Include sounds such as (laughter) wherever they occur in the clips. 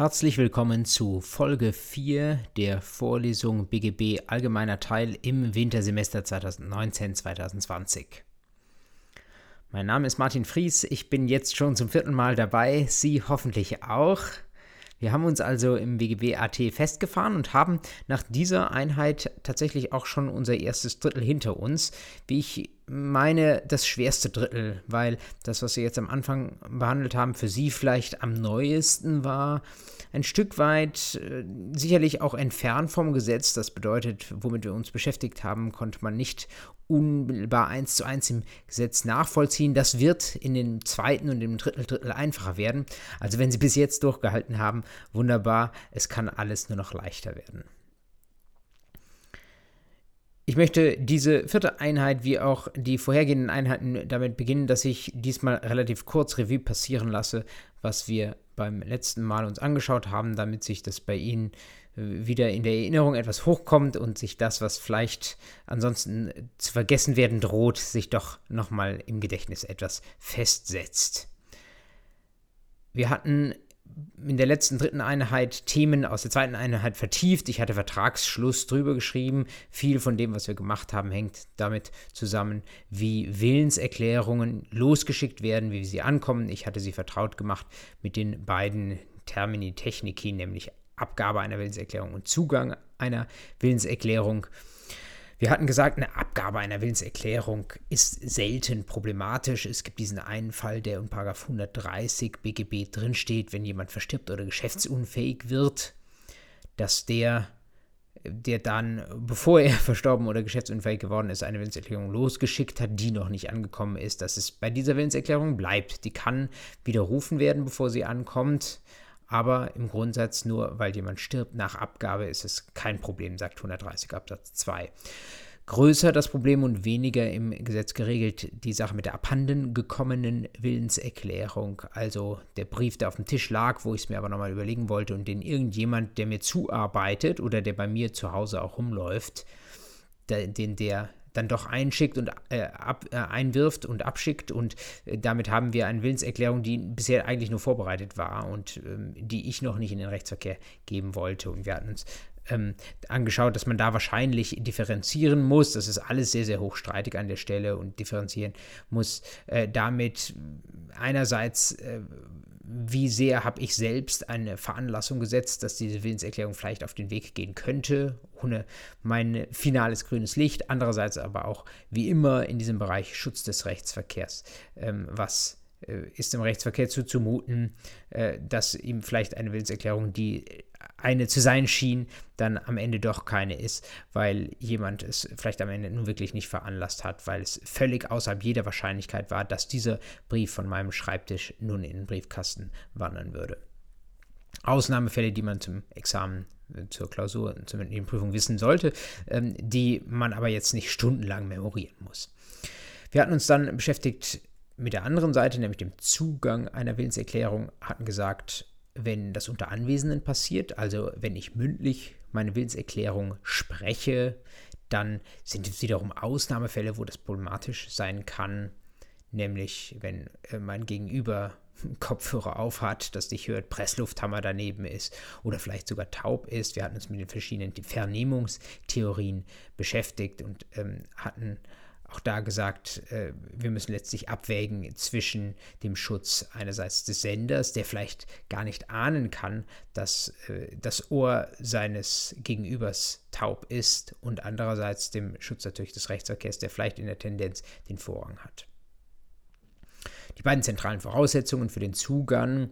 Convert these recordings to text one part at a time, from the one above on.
Herzlich willkommen zu Folge 4 der Vorlesung BGB Allgemeiner Teil im Wintersemester 2019-2020. Mein Name ist Martin Fries, ich bin jetzt schon zum vierten Mal dabei, Sie hoffentlich auch. Wir haben uns also im BGB AT festgefahren und haben nach dieser Einheit tatsächlich auch schon unser erstes Drittel hinter uns. Wie ich meine, das schwerste Drittel, weil das, was wir jetzt am Anfang behandelt haben, für Sie vielleicht am neuesten war. Ein Stück weit äh, sicherlich auch entfernt vom Gesetz. Das bedeutet, womit wir uns beschäftigt haben, konnte man nicht unmittelbar eins zu eins im Gesetz nachvollziehen. Das wird in dem zweiten und im dritten Drittel einfacher werden. Also wenn Sie bis jetzt durchgehalten haben, wunderbar, es kann alles nur noch leichter werden. Ich möchte diese vierte Einheit wie auch die vorhergehenden Einheiten damit beginnen, dass ich diesmal relativ kurz Revue passieren lasse, was wir beim letzten Mal uns angeschaut haben, damit sich das bei Ihnen wieder in der Erinnerung etwas hochkommt und sich das, was vielleicht ansonsten zu vergessen werden droht, sich doch nochmal im Gedächtnis etwas festsetzt. Wir hatten in der letzten dritten Einheit Themen aus der zweiten Einheit vertieft. Ich hatte Vertragsschluss drüber geschrieben. Viel von dem, was wir gemacht haben, hängt damit zusammen, wie Willenserklärungen losgeschickt werden, wie sie ankommen. Ich hatte sie vertraut gemacht mit den beiden Termini Techniki, nämlich Abgabe einer Willenserklärung und Zugang einer Willenserklärung. Wir hatten gesagt, eine Abgabe einer Willenserklärung ist selten problematisch. Es gibt diesen einen Fall, der in 130 BGB drinsteht, wenn jemand verstirbt oder geschäftsunfähig wird, dass der, der dann, bevor er (laughs) verstorben oder geschäftsunfähig geworden ist, eine Willenserklärung losgeschickt hat, die noch nicht angekommen ist, dass es bei dieser Willenserklärung bleibt. Die kann widerrufen werden, bevor sie ankommt. Aber im Grundsatz nur, weil jemand stirbt nach Abgabe, ist es kein Problem, sagt 130 Absatz 2. Größer das Problem und weniger im Gesetz geregelt die Sache mit der abhanden gekommenen Willenserklärung. Also der Brief, der auf dem Tisch lag, wo ich es mir aber nochmal überlegen wollte und den irgendjemand, der mir zuarbeitet oder der bei mir zu Hause auch rumläuft, den der dann doch einschickt und äh, ab, äh, einwirft und abschickt. Und äh, damit haben wir eine Willenserklärung, die bisher eigentlich nur vorbereitet war und ähm, die ich noch nicht in den Rechtsverkehr geben wollte. Und wir hatten uns ähm, angeschaut, dass man da wahrscheinlich differenzieren muss. Das ist alles sehr, sehr hochstreitig an der Stelle und differenzieren muss äh, damit einerseits äh, wie sehr habe ich selbst eine Veranlassung gesetzt, dass diese Willenserklärung vielleicht auf den Weg gehen könnte, ohne mein finales grünes Licht. Andererseits aber auch, wie immer, in diesem Bereich Schutz des Rechtsverkehrs, ähm, was ist im Rechtsverkehr zuzumuten, äh, dass ihm vielleicht eine Willenserklärung, die eine zu sein schien, dann am Ende doch keine ist, weil jemand es vielleicht am Ende nun wirklich nicht veranlasst hat, weil es völlig außerhalb jeder Wahrscheinlichkeit war, dass dieser Brief von meinem Schreibtisch nun in den Briefkasten wandern würde. Ausnahmefälle, die man zum Examen, äh, zur Klausur, zur Prüfung wissen sollte, ähm, die man aber jetzt nicht stundenlang memorieren muss. Wir hatten uns dann beschäftigt mit der anderen Seite, nämlich dem Zugang einer Willenserklärung, hatten gesagt, wenn das unter Anwesenden passiert, also wenn ich mündlich meine Willenserklärung spreche, dann sind es wiederum Ausnahmefälle, wo das problematisch sein kann, nämlich wenn äh, mein Gegenüber (laughs) Kopfhörer auf hat, das nicht hört, Presslufthammer daneben ist oder vielleicht sogar taub ist. Wir hatten uns mit den verschiedenen Vernehmungstheorien beschäftigt und ähm, hatten auch da gesagt, äh, wir müssen letztlich abwägen zwischen dem Schutz einerseits des Senders, der vielleicht gar nicht ahnen kann, dass äh, das Ohr seines Gegenübers taub ist, und andererseits dem Schutz natürlich des Rechtsverkehrs, der vielleicht in der Tendenz den Vorrang hat. Die beiden zentralen Voraussetzungen für den Zugang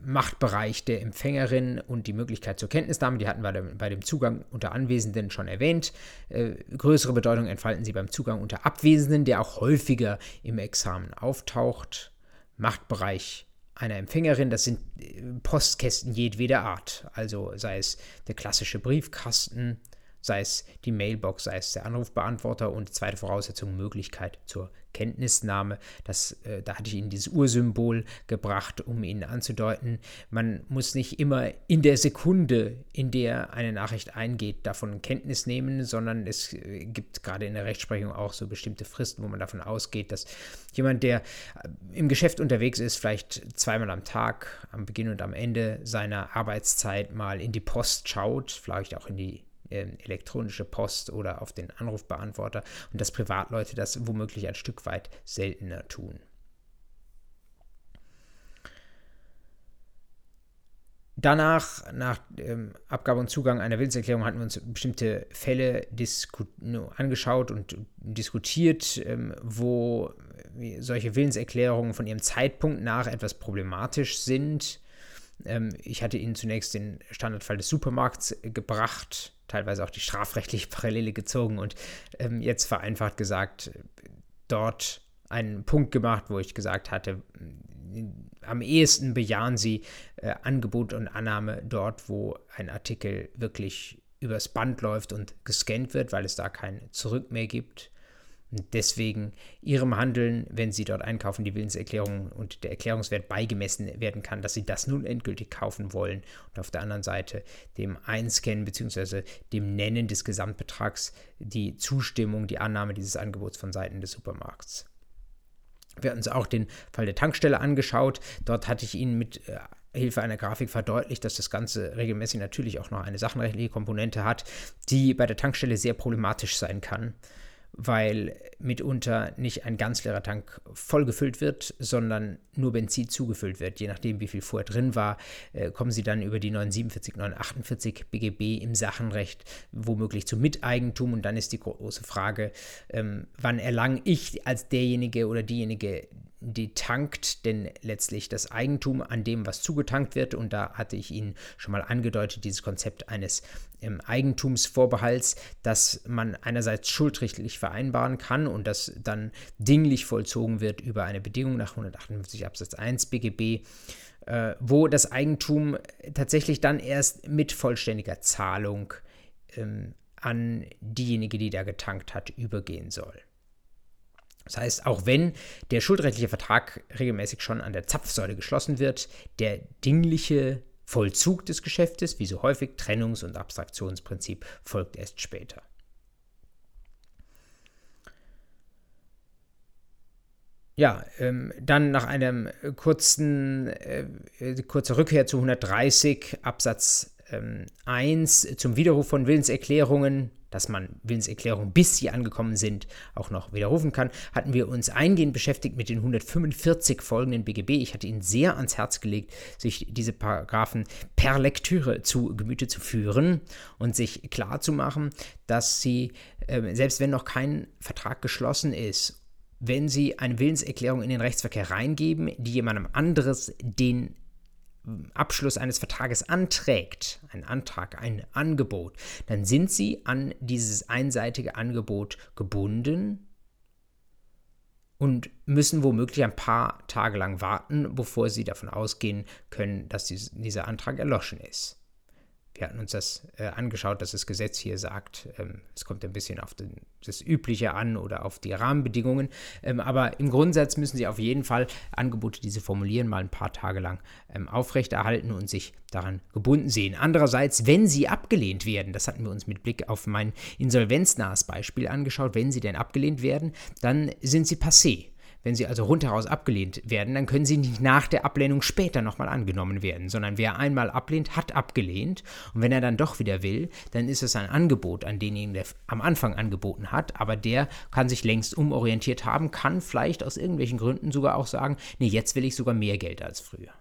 Machtbereich der Empfängerin und die Möglichkeit zur Kenntnisnahme, die hatten wir bei dem Zugang unter Anwesenden schon erwähnt. Äh, größere Bedeutung entfalten sie beim Zugang unter Abwesenden, der auch häufiger im Examen auftaucht. Machtbereich einer Empfängerin, das sind äh, Postkästen jedweder Art, also sei es der klassische Briefkasten, sei es die Mailbox, sei es der Anrufbeantworter und zweite Voraussetzung Möglichkeit zur Kenntnisnahme. Das, äh, da hatte ich Ihnen dieses Ursymbol gebracht, um Ihnen anzudeuten, man muss nicht immer in der Sekunde, in der eine Nachricht eingeht, davon Kenntnis nehmen, sondern es äh, gibt gerade in der Rechtsprechung auch so bestimmte Fristen, wo man davon ausgeht, dass jemand, der äh, im Geschäft unterwegs ist, vielleicht zweimal am Tag, am Beginn und am Ende seiner Arbeitszeit mal in die Post schaut, vielleicht auch in die elektronische Post oder auf den Anrufbeantworter und dass Privatleute das womöglich ein Stück weit seltener tun. Danach, nach ähm, Abgabe und Zugang einer Willenserklärung, hatten wir uns bestimmte Fälle angeschaut und diskutiert, ähm, wo solche Willenserklärungen von ihrem Zeitpunkt nach etwas problematisch sind. Ähm, ich hatte Ihnen zunächst den Standardfall des Supermarkts gebracht, teilweise auch die strafrechtliche Parallele gezogen und ähm, jetzt vereinfacht gesagt, dort einen Punkt gemacht, wo ich gesagt hatte, am ehesten bejahen sie äh, Angebot und Annahme dort, wo ein Artikel wirklich übers Band läuft und gescannt wird, weil es da kein Zurück mehr gibt. Und deswegen ihrem Handeln, wenn sie dort einkaufen, die Willenserklärung und der Erklärungswert beigemessen werden kann, dass sie das nun endgültig kaufen wollen. Und auf der anderen Seite dem Einscannen bzw. dem Nennen des Gesamtbetrags die Zustimmung, die Annahme dieses Angebots von Seiten des Supermarkts. Wir hatten uns auch den Fall der Tankstelle angeschaut. Dort hatte ich Ihnen mit äh, Hilfe einer Grafik verdeutlicht, dass das Ganze regelmäßig natürlich auch noch eine sachenrechtliche Komponente hat, die bei der Tankstelle sehr problematisch sein kann weil mitunter nicht ein ganz leerer Tank vollgefüllt wird, sondern nur Benzin zugefüllt wird. Je nachdem, wie viel vorher drin war, äh, kommen Sie dann über die 947, 948 BGB im Sachenrecht womöglich zum Miteigentum. Und dann ist die große Frage, ähm, wann erlange ich als derjenige oder diejenige die tankt denn letztlich das Eigentum an dem, was zugetankt wird. Und da hatte ich Ihnen schon mal angedeutet, dieses Konzept eines ähm, Eigentumsvorbehalts, dass man einerseits schuldrechtlich vereinbaren kann und das dann dinglich vollzogen wird über eine Bedingung nach 158 Absatz 1 BGB äh, wo das Eigentum tatsächlich dann erst mit vollständiger Zahlung ähm, an diejenige, die da getankt hat, übergehen soll. Das heißt, auch wenn der schuldrechtliche Vertrag regelmäßig schon an der Zapfsäule geschlossen wird, der dingliche Vollzug des Geschäftes, wie so häufig Trennungs- und Abstraktionsprinzip, folgt erst später. Ja, ähm, dann nach einem kurzen, äh, kurzer Rückkehr zu 130 Absatz ähm, 1 zum Widerruf von Willenserklärungen dass man Willenserklärungen, bis sie angekommen sind, auch noch widerrufen kann, hatten wir uns eingehend beschäftigt mit den 145 folgenden BGB. Ich hatte Ihnen sehr ans Herz gelegt, sich diese Paragraphen per Lektüre zu Gemüte zu führen und sich klar zu machen, dass Sie, äh, selbst wenn noch kein Vertrag geschlossen ist, wenn Sie eine Willenserklärung in den Rechtsverkehr reingeben, die jemandem anderes den Abschluss eines Vertrages anträgt, ein Antrag, ein Angebot, dann sind Sie an dieses einseitige Angebot gebunden und müssen womöglich ein paar Tage lang warten, bevor Sie davon ausgehen können, dass dieser Antrag erloschen ist. Wir hatten uns das äh, angeschaut, dass das Gesetz hier sagt, ähm, es kommt ein bisschen auf den, das Übliche an oder auf die Rahmenbedingungen. Ähm, aber im Grundsatz müssen Sie auf jeden Fall Angebote, die Sie formulieren, mal ein paar Tage lang ähm, aufrechterhalten und sich daran gebunden sehen. Andererseits, wenn sie abgelehnt werden, das hatten wir uns mit Blick auf mein insolvenznahes Beispiel angeschaut, wenn sie denn abgelehnt werden, dann sind sie passé. Wenn sie also rundheraus abgelehnt werden, dann können sie nicht nach der Ablehnung später nochmal angenommen werden, sondern wer einmal ablehnt, hat abgelehnt. Und wenn er dann doch wieder will, dann ist es ein Angebot an denjenigen, der am Anfang angeboten hat, aber der kann sich längst umorientiert haben, kann vielleicht aus irgendwelchen Gründen sogar auch sagen, nee, jetzt will ich sogar mehr Geld als früher.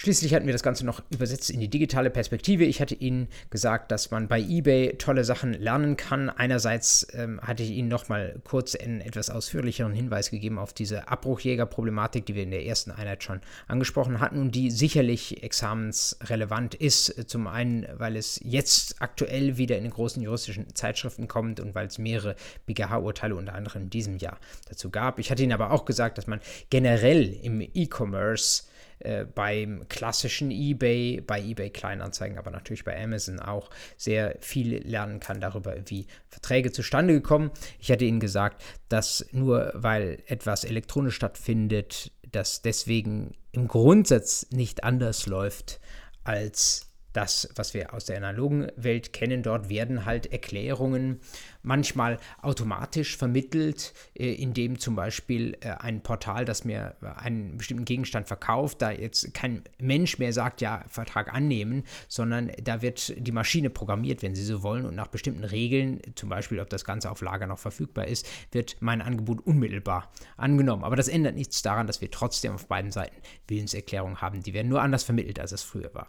Schließlich hatten wir das Ganze noch übersetzt in die digitale Perspektive. Ich hatte Ihnen gesagt, dass man bei eBay tolle Sachen lernen kann. Einerseits ähm, hatte ich Ihnen noch mal kurz einen etwas ausführlicheren Hinweis gegeben auf diese Abbruchjäger-Problematik, die wir in der ersten Einheit schon angesprochen hatten und die sicherlich examensrelevant ist. Zum einen, weil es jetzt aktuell wieder in den großen juristischen Zeitschriften kommt und weil es mehrere BGH-Urteile unter anderem in diesem Jahr dazu gab. Ich hatte Ihnen aber auch gesagt, dass man generell im E-Commerce äh, beim klassischen eBay, bei eBay Kleinanzeigen, aber natürlich bei Amazon auch sehr viel lernen kann darüber, wie Verträge zustande kommen. Ich hatte Ihnen gesagt, dass nur weil etwas elektronisch stattfindet, das deswegen im Grundsatz nicht anders läuft als das, was wir aus der analogen Welt kennen. Dort werden halt Erklärungen manchmal automatisch vermittelt, äh, indem zum Beispiel äh, ein Portal, das mir einen bestimmten Gegenstand verkauft, da jetzt kein Mensch mehr sagt, ja, Vertrag annehmen, sondern da wird die Maschine programmiert, wenn Sie so wollen, und nach bestimmten Regeln, zum Beispiel, ob das Ganze auf Lager noch verfügbar ist, wird mein Angebot unmittelbar angenommen. Aber das ändert nichts daran, dass wir trotzdem auf beiden Seiten Willenserklärungen haben. Die werden nur anders vermittelt, als es früher war.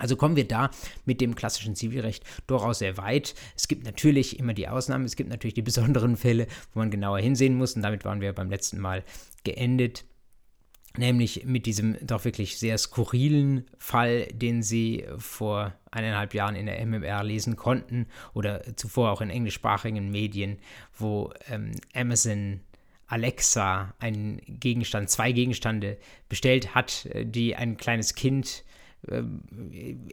Also kommen wir da mit dem klassischen Zivilrecht durchaus sehr weit. Es gibt natürlich immer die Ausnahmen, es gibt natürlich die besonderen Fälle, wo man genauer hinsehen muss. Und damit waren wir beim letzten Mal geendet. Nämlich mit diesem doch wirklich sehr skurrilen Fall, den Sie vor eineinhalb Jahren in der MMR lesen konnten oder zuvor auch in englischsprachigen Medien, wo ähm, Amazon Alexa einen Gegenstand, zwei Gegenstände bestellt hat, äh, die ein kleines Kind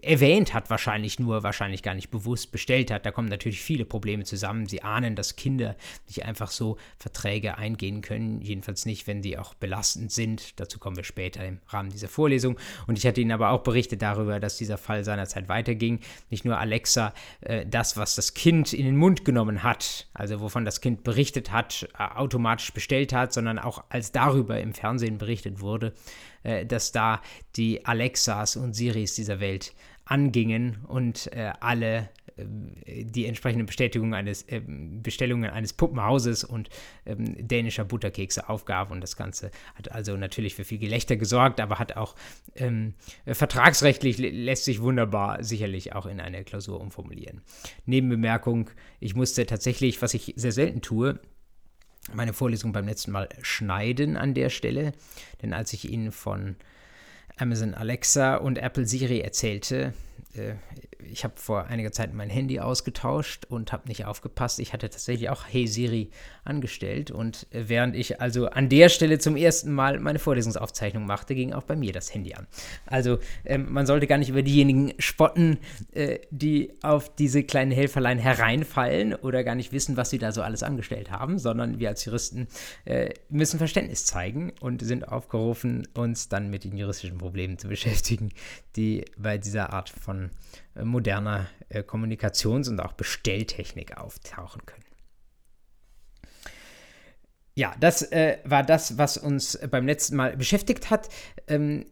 erwähnt hat, wahrscheinlich nur, wahrscheinlich gar nicht bewusst bestellt hat. Da kommen natürlich viele Probleme zusammen. Sie ahnen, dass Kinder nicht einfach so Verträge eingehen können, jedenfalls nicht, wenn sie auch belastend sind. Dazu kommen wir später im Rahmen dieser Vorlesung. Und ich hatte Ihnen aber auch berichtet darüber, dass dieser Fall seinerzeit weiterging. Nicht nur Alexa, äh, das, was das Kind in den Mund genommen hat, also wovon das Kind berichtet hat, äh, automatisch bestellt hat, sondern auch als darüber im Fernsehen berichtet wurde, äh, dass da die Alexas und Siris dieser Welt angingen und äh, alle äh, die entsprechenden Bestätigungen eines, äh, Bestellungen eines Puppenhauses und ähm, dänischer Butterkekse aufgab. Und das Ganze hat also natürlich für viel Gelächter gesorgt, aber hat auch ähm, vertragsrechtlich lässt sich wunderbar sicherlich auch in eine Klausur umformulieren. Nebenbemerkung, ich musste tatsächlich, was ich sehr selten tue, meine Vorlesung beim letzten Mal schneiden an der Stelle, denn als ich Ihnen von Amazon Alexa und Apple Siri erzählte, äh, ich habe vor einiger Zeit mein Handy ausgetauscht und habe nicht aufgepasst. Ich hatte tatsächlich auch Hey Siri angestellt und äh, während ich also an der Stelle zum ersten Mal meine Vorlesungsaufzeichnung machte, ging auch bei mir das Handy an. Also ähm, man sollte gar nicht über diejenigen spotten, äh, die auf diese kleinen Helferlein hereinfallen oder gar nicht wissen, was sie da so alles angestellt haben, sondern wir als Juristen äh, müssen Verständnis zeigen und sind aufgerufen, uns dann mit den juristischen Problemen zu beschäftigen, die bei dieser Art von moderner äh, Kommunikations- und auch Bestelltechnik auftauchen können. Ja, das äh, war das, was uns beim letzten Mal beschäftigt hat. Ähm,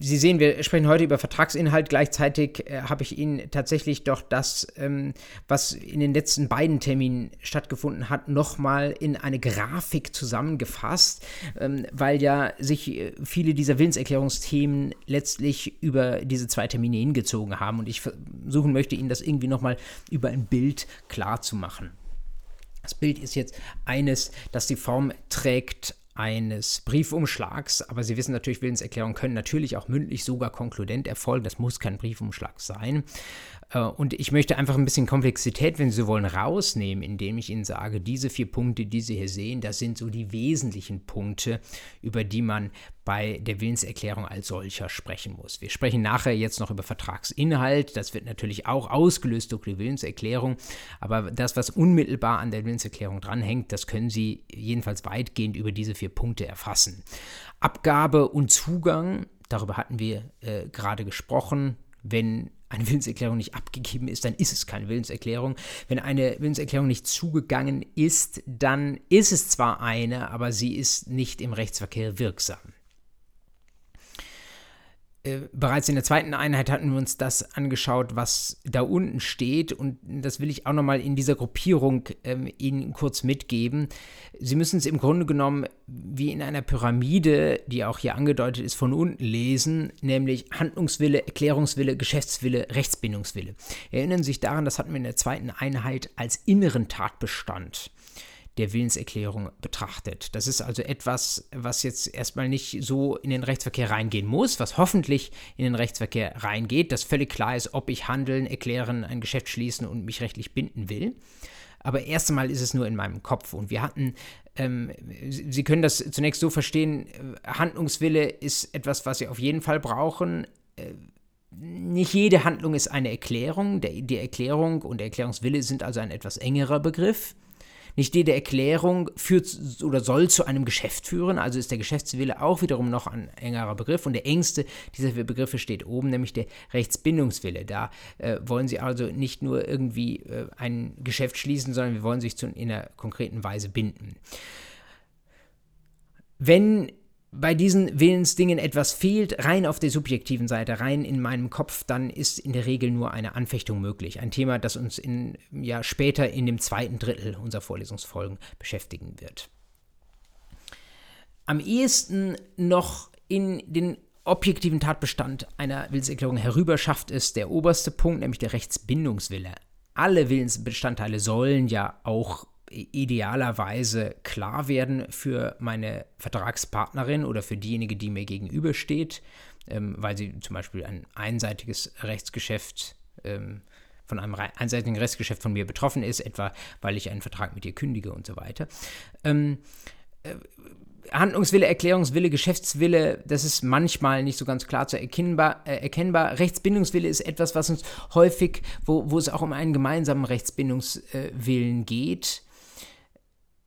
Sie sehen, wir sprechen heute über Vertragsinhalt. Gleichzeitig äh, habe ich Ihnen tatsächlich doch das, ähm, was in den letzten beiden Terminen stattgefunden hat, nochmal in eine Grafik zusammengefasst, ähm, weil ja sich äh, viele dieser Willenserklärungsthemen letztlich über diese zwei Termine hingezogen haben. Und ich versuchen möchte, Ihnen das irgendwie nochmal über ein Bild klar zu machen. Das Bild ist jetzt eines, das die Form trägt eines Briefumschlags, aber Sie wissen natürlich, Willenserklärungen können natürlich auch mündlich sogar konkludent erfolgen. Das muss kein Briefumschlag sein. Äh, und ich möchte einfach ein bisschen Komplexität, wenn Sie wollen, rausnehmen, indem ich Ihnen sage, diese vier Punkte, die Sie hier sehen, das sind so die wesentlichen Punkte, über die man bei der Willenserklärung als solcher sprechen muss. Wir sprechen nachher jetzt noch über Vertragsinhalt. Das wird natürlich auch ausgelöst durch die Willenserklärung. Aber das, was unmittelbar an der Willenserklärung dranhängt, das können Sie jedenfalls weitgehend über diese vier Punkte erfassen. Abgabe und Zugang, darüber hatten wir äh, gerade gesprochen. Wenn eine Willenserklärung nicht abgegeben ist, dann ist es keine Willenserklärung. Wenn eine Willenserklärung nicht zugegangen ist, dann ist es zwar eine, aber sie ist nicht im Rechtsverkehr wirksam. Äh, bereits in der zweiten Einheit hatten wir uns das angeschaut, was da unten steht. Und das will ich auch nochmal in dieser Gruppierung ähm, Ihnen kurz mitgeben. Sie müssen es im Grunde genommen wie in einer Pyramide, die auch hier angedeutet ist, von unten lesen, nämlich Handlungswille, Erklärungswille, Geschäftswille, Rechtsbindungswille. Erinnern Sie sich daran, das hatten wir in der zweiten Einheit als inneren Tatbestand der Willenserklärung betrachtet. Das ist also etwas, was jetzt erstmal nicht so in den Rechtsverkehr reingehen muss, was hoffentlich in den Rechtsverkehr reingeht, dass völlig klar ist, ob ich handeln, erklären, ein Geschäft schließen und mich rechtlich binden will. Aber erst einmal ist es nur in meinem Kopf. Und wir hatten ähm, Sie können das zunächst so verstehen, Handlungswille ist etwas, was Sie auf jeden Fall brauchen. Äh, nicht jede Handlung ist eine Erklärung. Der, die Erklärung und der Erklärungswille sind also ein etwas engerer Begriff. Nicht jede Erklärung führt oder soll zu einem Geschäft führen, also ist der Geschäftswille auch wiederum noch ein engerer Begriff und der engste dieser Begriffe steht oben, nämlich der Rechtsbindungswille. Da äh, wollen Sie also nicht nur irgendwie äh, ein Geschäft schließen, sondern wir wollen sich zu, in einer konkreten Weise binden. Wenn bei diesen Willensdingen etwas fehlt, rein auf der subjektiven Seite, rein in meinem Kopf, dann ist in der Regel nur eine Anfechtung möglich. Ein Thema, das uns in, ja, später in dem zweiten Drittel unserer Vorlesungsfolgen beschäftigen wird. Am ehesten noch in den objektiven Tatbestand einer Willenserklärung herüber schafft es der oberste Punkt, nämlich der Rechtsbindungswille. Alle Willensbestandteile sollen ja auch idealerweise klar werden für meine Vertragspartnerin oder für diejenige, die mir gegenübersteht, ähm, weil sie zum Beispiel ein einseitiges Rechtsgeschäft ähm, von einem einseitigen Rechtsgeschäft von mir betroffen ist, etwa weil ich einen Vertrag mit ihr kündige und so weiter. Ähm, äh, Handlungswille, Erklärungswille, Geschäftswille, das ist manchmal nicht so ganz klar zu erkennbar. Äh, erkennbar. Rechtsbindungswille ist etwas, was uns häufig, wo, wo es auch um einen gemeinsamen Rechtsbindungswillen geht,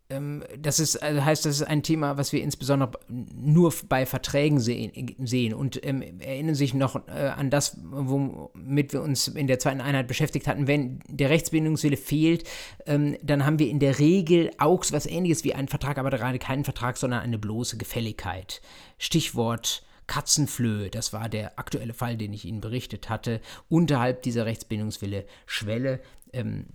das ist, also heißt, das ist ein Thema, was wir insbesondere nur bei Verträgen sehen. sehen. Und ähm, erinnern sich noch äh, an das, womit wir uns in der zweiten Einheit beschäftigt hatten. Wenn der Rechtsbindungswille fehlt, ähm, dann haben wir in der Regel auch was ähnliches wie einen Vertrag, aber gerade keinen Vertrag, sondern eine bloße Gefälligkeit. Stichwort Katzenflöhe, das war der aktuelle Fall, den ich Ihnen berichtet hatte, unterhalb dieser Rechtsbindungswille-Schwelle. Ähm,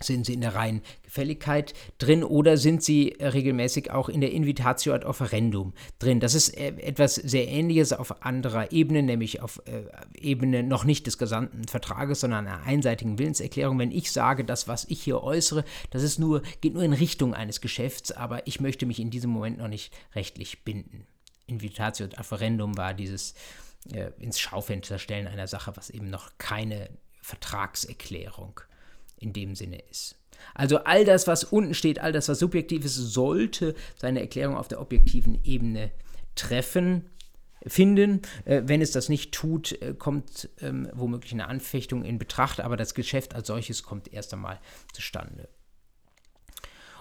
sind sie in der reinen Gefälligkeit drin oder sind sie regelmäßig auch in der Invitatio ad offerendum drin? Das ist äh, etwas sehr Ähnliches auf anderer Ebene, nämlich auf äh, Ebene noch nicht des gesamten Vertrages, sondern einer einseitigen Willenserklärung. Wenn ich sage, das, was ich hier äußere, das ist nur, geht nur in Richtung eines Geschäfts, aber ich möchte mich in diesem Moment noch nicht rechtlich binden. Invitatio ad offerendum war dieses äh, ins Schaufenster stellen einer Sache, was eben noch keine Vertragserklärung ist in dem Sinne ist. Also all das, was unten steht, all das, was subjektiv ist, sollte seine Erklärung auf der objektiven Ebene treffen, finden. Äh, wenn es das nicht tut, äh, kommt ähm, womöglich eine Anfechtung in Betracht, aber das Geschäft als solches kommt erst einmal zustande.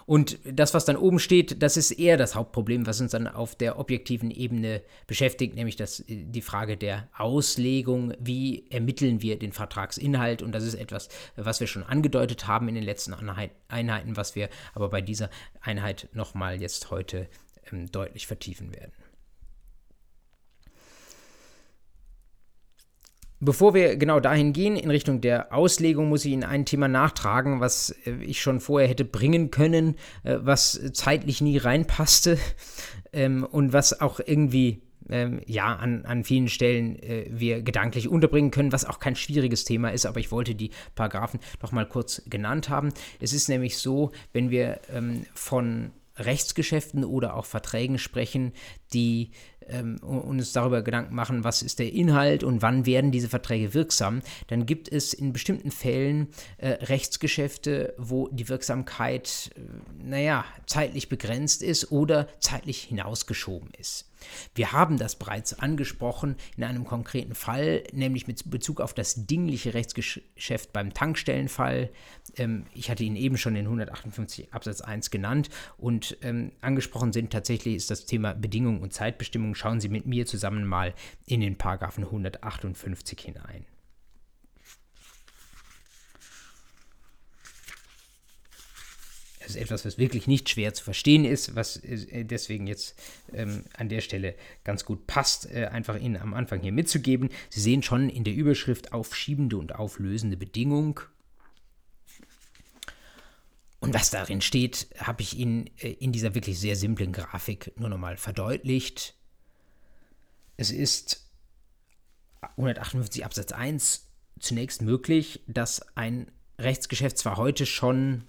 Und das, was dann oben steht, das ist eher das Hauptproblem, was uns dann auf der objektiven Ebene beschäftigt, nämlich das, die Frage der Auslegung, wie ermitteln wir den Vertragsinhalt. Und das ist etwas, was wir schon angedeutet haben in den letzten Einheiten, was wir aber bei dieser Einheit nochmal jetzt heute ähm, deutlich vertiefen werden. Bevor wir genau dahin gehen, in Richtung der Auslegung, muss ich Ihnen ein Thema nachtragen, was äh, ich schon vorher hätte bringen können, äh, was zeitlich nie reinpasste (laughs) ähm, und was auch irgendwie ähm, ja, an, an vielen Stellen äh, wir gedanklich unterbringen können, was auch kein schwieriges Thema ist, aber ich wollte die Paragraphen noch mal kurz genannt haben. Es ist nämlich so, wenn wir ähm, von Rechtsgeschäften oder auch Verträgen sprechen, die ähm, uns darüber Gedanken machen, was ist der Inhalt und wann werden diese Verträge wirksam, dann gibt es in bestimmten Fällen äh, Rechtsgeschäfte, wo die Wirksamkeit, äh, naja, zeitlich begrenzt ist oder zeitlich hinausgeschoben ist. Wir haben das bereits angesprochen in einem konkreten Fall, nämlich mit Bezug auf das dingliche Rechtsgeschäft beim Tankstellenfall. Ähm, ich hatte ihn eben schon in 158 Absatz 1 genannt und ähm, angesprochen sind tatsächlich ist das Thema Bedingungen und Zeitbestimmung. Schauen Sie mit mir zusammen mal in den Paragraphen 158 hinein. Das ist etwas, was wirklich nicht schwer zu verstehen ist, was äh, deswegen jetzt ähm, an der Stelle ganz gut passt, äh, einfach Ihnen am Anfang hier mitzugeben. Sie sehen schon in der Überschrift aufschiebende und auflösende Bedingung. Und was darin steht, habe ich Ihnen äh, in dieser wirklich sehr simplen Grafik nur nochmal verdeutlicht. Es ist 158 Absatz 1 zunächst möglich, dass ein Rechtsgeschäft zwar heute schon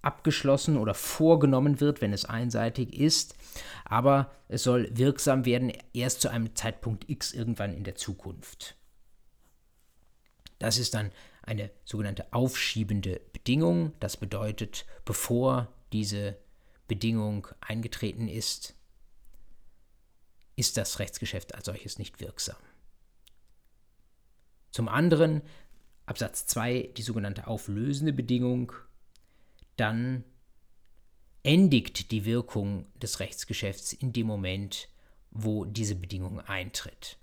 abgeschlossen oder vorgenommen wird, wenn es einseitig ist, aber es soll wirksam werden erst zu einem Zeitpunkt X irgendwann in der Zukunft. Das ist dann eine sogenannte aufschiebende Bedingung. Das bedeutet, bevor diese Bedingung eingetreten ist, ist das Rechtsgeschäft als solches nicht wirksam. Zum anderen Absatz 2 die sogenannte auflösende Bedingung, dann endigt die Wirkung des Rechtsgeschäfts in dem Moment, wo diese Bedingung eintritt.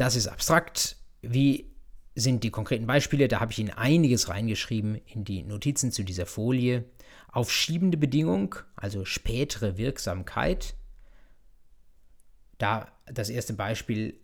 Das ist abstrakt. Wie sind die konkreten Beispiele? Da habe ich Ihnen einiges reingeschrieben in die Notizen zu dieser Folie. Aufschiebende Bedingung, also spätere Wirksamkeit. Da das erste Beispiel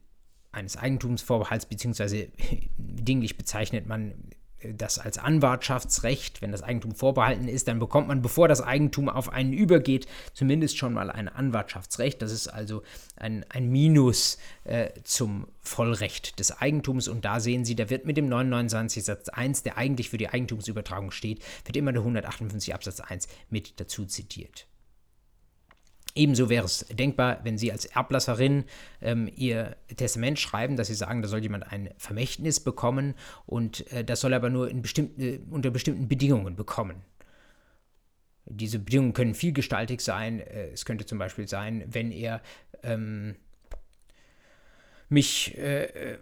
eines Eigentumsvorbehalts, beziehungsweise (laughs) dinglich bezeichnet man das als Anwartschaftsrecht, wenn das Eigentum vorbehalten ist, dann bekommt man, bevor das Eigentum auf einen übergeht, zumindest schon mal ein Anwartschaftsrecht. Das ist also ein, ein Minus äh, zum Vollrecht des Eigentums. Und da sehen Sie, da wird mit dem 929 Satz 1, der eigentlich für die Eigentumsübertragung steht, wird immer der 158 Absatz 1 mit dazu zitiert. Ebenso wäre es denkbar, wenn Sie als Erblasserin ähm, Ihr Testament schreiben, dass Sie sagen, da soll jemand ein Vermächtnis bekommen und äh, das soll aber nur bestimmten, äh, unter bestimmten Bedingungen bekommen. Diese Bedingungen können vielgestaltig sein. Äh, es könnte zum Beispiel sein, wenn er ähm, mich äh,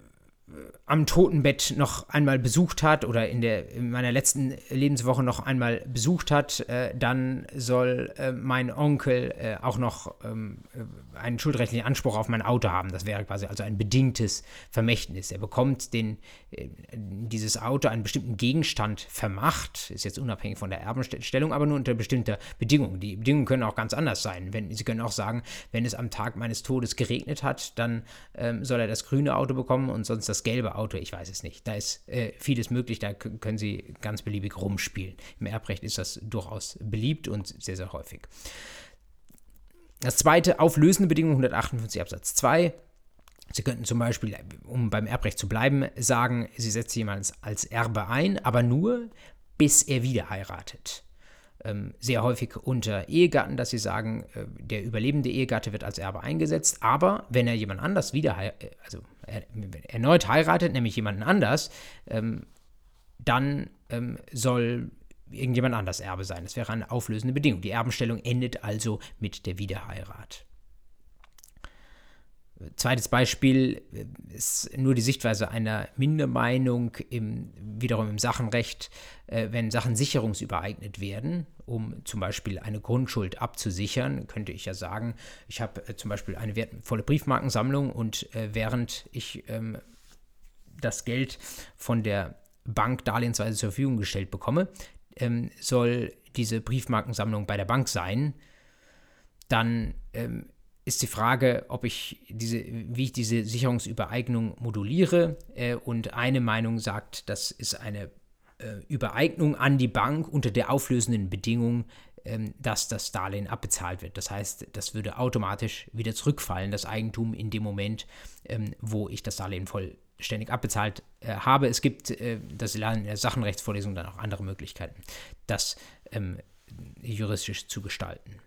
am Totenbett noch einmal besucht hat oder in, der, in meiner letzten Lebenswoche noch einmal besucht hat, äh, dann soll äh, mein Onkel äh, auch noch ähm, äh, einen schuldrechtlichen Anspruch auf mein Auto haben. Das wäre quasi also ein bedingtes Vermächtnis. Er bekommt den, äh, dieses Auto einen bestimmten Gegenstand vermacht, ist jetzt unabhängig von der Erbenstellung, aber nur unter bestimmter Bedingung. Die Bedingungen können auch ganz anders sein. Wenn, Sie können auch sagen, wenn es am Tag meines Todes geregnet hat, dann ähm, soll er das grüne Auto bekommen und sonst das gelbe Auto, ich weiß es nicht. Da ist äh, vieles möglich, da können Sie ganz beliebig rumspielen. Im Erbrecht ist das durchaus beliebt und sehr, sehr häufig. Das zweite, auflösende Bedingung 158 Absatz 2. Sie könnten zum Beispiel, um beim Erbrecht zu bleiben, sagen, Sie setzen jemanden als Erbe ein, aber nur, bis er wieder heiratet ähm, sehr häufig unter Ehegatten, dass sie sagen, äh, der überlebende Ehegatte wird als Erbe eingesetzt, aber wenn er jemand anders wieder, äh, also er, erneut heiratet, nämlich jemanden anders, ähm, dann ähm, soll irgendjemand anders Erbe sein. Das wäre eine auflösende Bedingung. Die Erbenstellung endet also mit der Wiederheirat. Zweites Beispiel äh, ist nur die Sichtweise einer Mindermeinung im, wiederum im Sachenrecht, äh, wenn Sachen sicherungsübereignet werden, um zum Beispiel eine Grundschuld abzusichern, könnte ich ja sagen, ich habe äh, zum Beispiel eine wertvolle Briefmarkensammlung und äh, während ich ähm, das Geld von der Bank darlehensweise zur Verfügung gestellt bekomme, ähm, soll diese Briefmarkensammlung bei der Bank sein, dann ähm, ist die Frage, ob ich diese, wie ich diese Sicherungsübereignung moduliere. Äh, und eine Meinung sagt, das ist eine äh, Übereignung an die Bank unter der auflösenden Bedingung, ähm, dass das Darlehen abbezahlt wird. Das heißt, das würde automatisch wieder zurückfallen, das Eigentum in dem Moment, ähm, wo ich das Darlehen vollständig abbezahlt äh, habe. Es gibt, äh, das lernen in der Sachenrechtsvorlesung dann auch andere Möglichkeiten, das ähm, juristisch zu gestalten.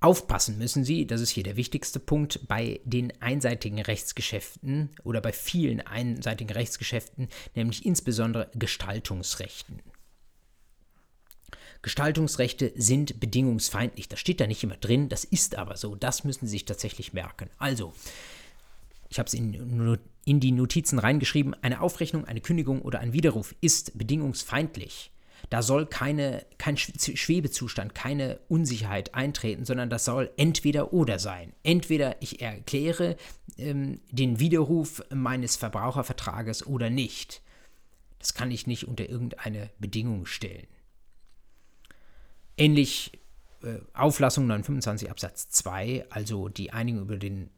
Aufpassen müssen Sie, das ist hier der wichtigste Punkt, bei den einseitigen Rechtsgeschäften oder bei vielen einseitigen Rechtsgeschäften, nämlich insbesondere Gestaltungsrechten. Gestaltungsrechte sind bedingungsfeindlich. Das steht da nicht immer drin, das ist aber so. Das müssen Sie sich tatsächlich merken. Also, ich habe es in, in die Notizen reingeschrieben, eine Aufrechnung, eine Kündigung oder ein Widerruf ist bedingungsfeindlich. Da soll keine, kein Schwebezustand, keine Unsicherheit eintreten, sondern das soll entweder oder sein. Entweder ich erkläre ähm, den Widerruf meines Verbrauchervertrages oder nicht. Das kann ich nicht unter irgendeine Bedingung stellen. Ähnlich äh, Auflassung 925 Absatz 2, also die Einigung über den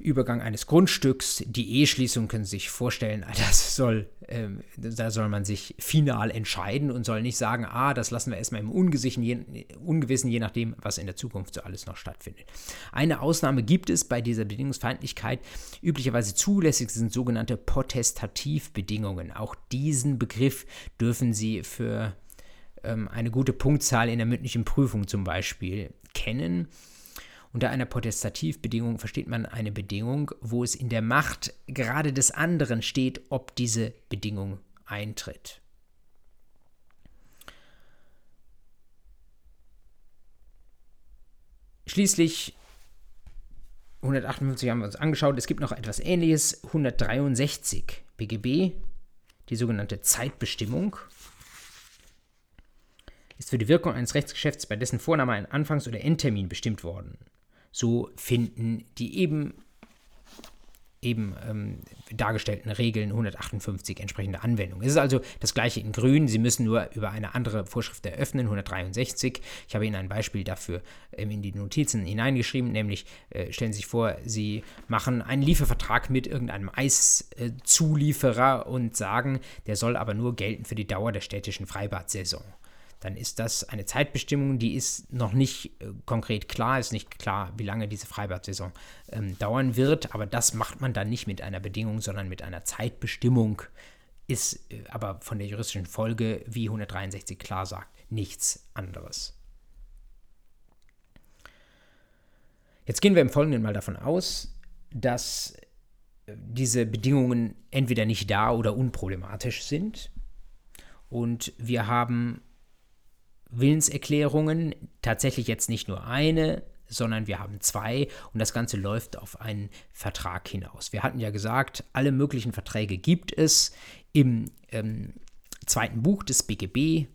Übergang eines Grundstücks, die Eheschließung können Sie sich vorstellen, (laughs) das soll, ähm, da soll man sich final entscheiden und soll nicht sagen, ah, das lassen wir erstmal im Ungewissen je, Ungewissen, je nachdem, was in der Zukunft so alles noch stattfindet. Eine Ausnahme gibt es bei dieser Bedingungsfeindlichkeit. Üblicherweise zulässig sind sogenannte Potestativbedingungen. Auch diesen Begriff dürfen Sie für ähm, eine gute Punktzahl in der mündlichen Prüfung zum Beispiel kennen. Unter einer Protestativbedingung versteht man eine Bedingung, wo es in der Macht gerade des anderen steht, ob diese Bedingung eintritt. Schließlich 158 haben wir uns angeschaut. Es gibt noch etwas Ähnliches. 163 BGB, die sogenannte Zeitbestimmung, ist für die Wirkung eines Rechtsgeschäfts bei dessen Vorname ein Anfangs- oder Endtermin bestimmt worden. So finden die eben eben ähm, dargestellten Regeln 158 entsprechende Anwendung. Es ist also das gleiche in Grün. Sie müssen nur über eine andere Vorschrift eröffnen, 163. Ich habe Ihnen ein Beispiel dafür ähm, in die Notizen hineingeschrieben, nämlich äh, stellen Sie sich vor, Sie machen einen Liefervertrag mit irgendeinem Eiszulieferer äh, und sagen, der soll aber nur gelten für die Dauer der städtischen Freibadsaison dann ist das eine Zeitbestimmung, die ist noch nicht äh, konkret klar, ist nicht klar, wie lange diese Freibad-Saison ähm, dauern wird, aber das macht man dann nicht mit einer Bedingung, sondern mit einer Zeitbestimmung, ist äh, aber von der juristischen Folge, wie 163 klar sagt, nichts anderes. Jetzt gehen wir im Folgenden mal davon aus, dass äh, diese Bedingungen entweder nicht da oder unproblematisch sind. Und wir haben Willenserklärungen, tatsächlich jetzt nicht nur eine, sondern wir haben zwei und das Ganze läuft auf einen Vertrag hinaus. Wir hatten ja gesagt, alle möglichen Verträge gibt es im ähm, zweiten Buch des BGB.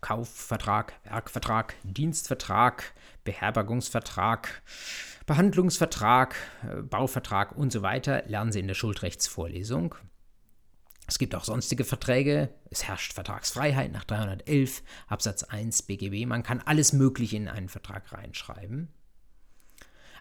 Kaufvertrag, Werkvertrag, Dienstvertrag, Beherbergungsvertrag, Behandlungsvertrag, äh, Bauvertrag und so weiter lernen Sie in der Schuldrechtsvorlesung. Es gibt auch sonstige Verträge. Es herrscht Vertragsfreiheit nach 311 Absatz 1 BGB. Man kann alles Mögliche in einen Vertrag reinschreiben.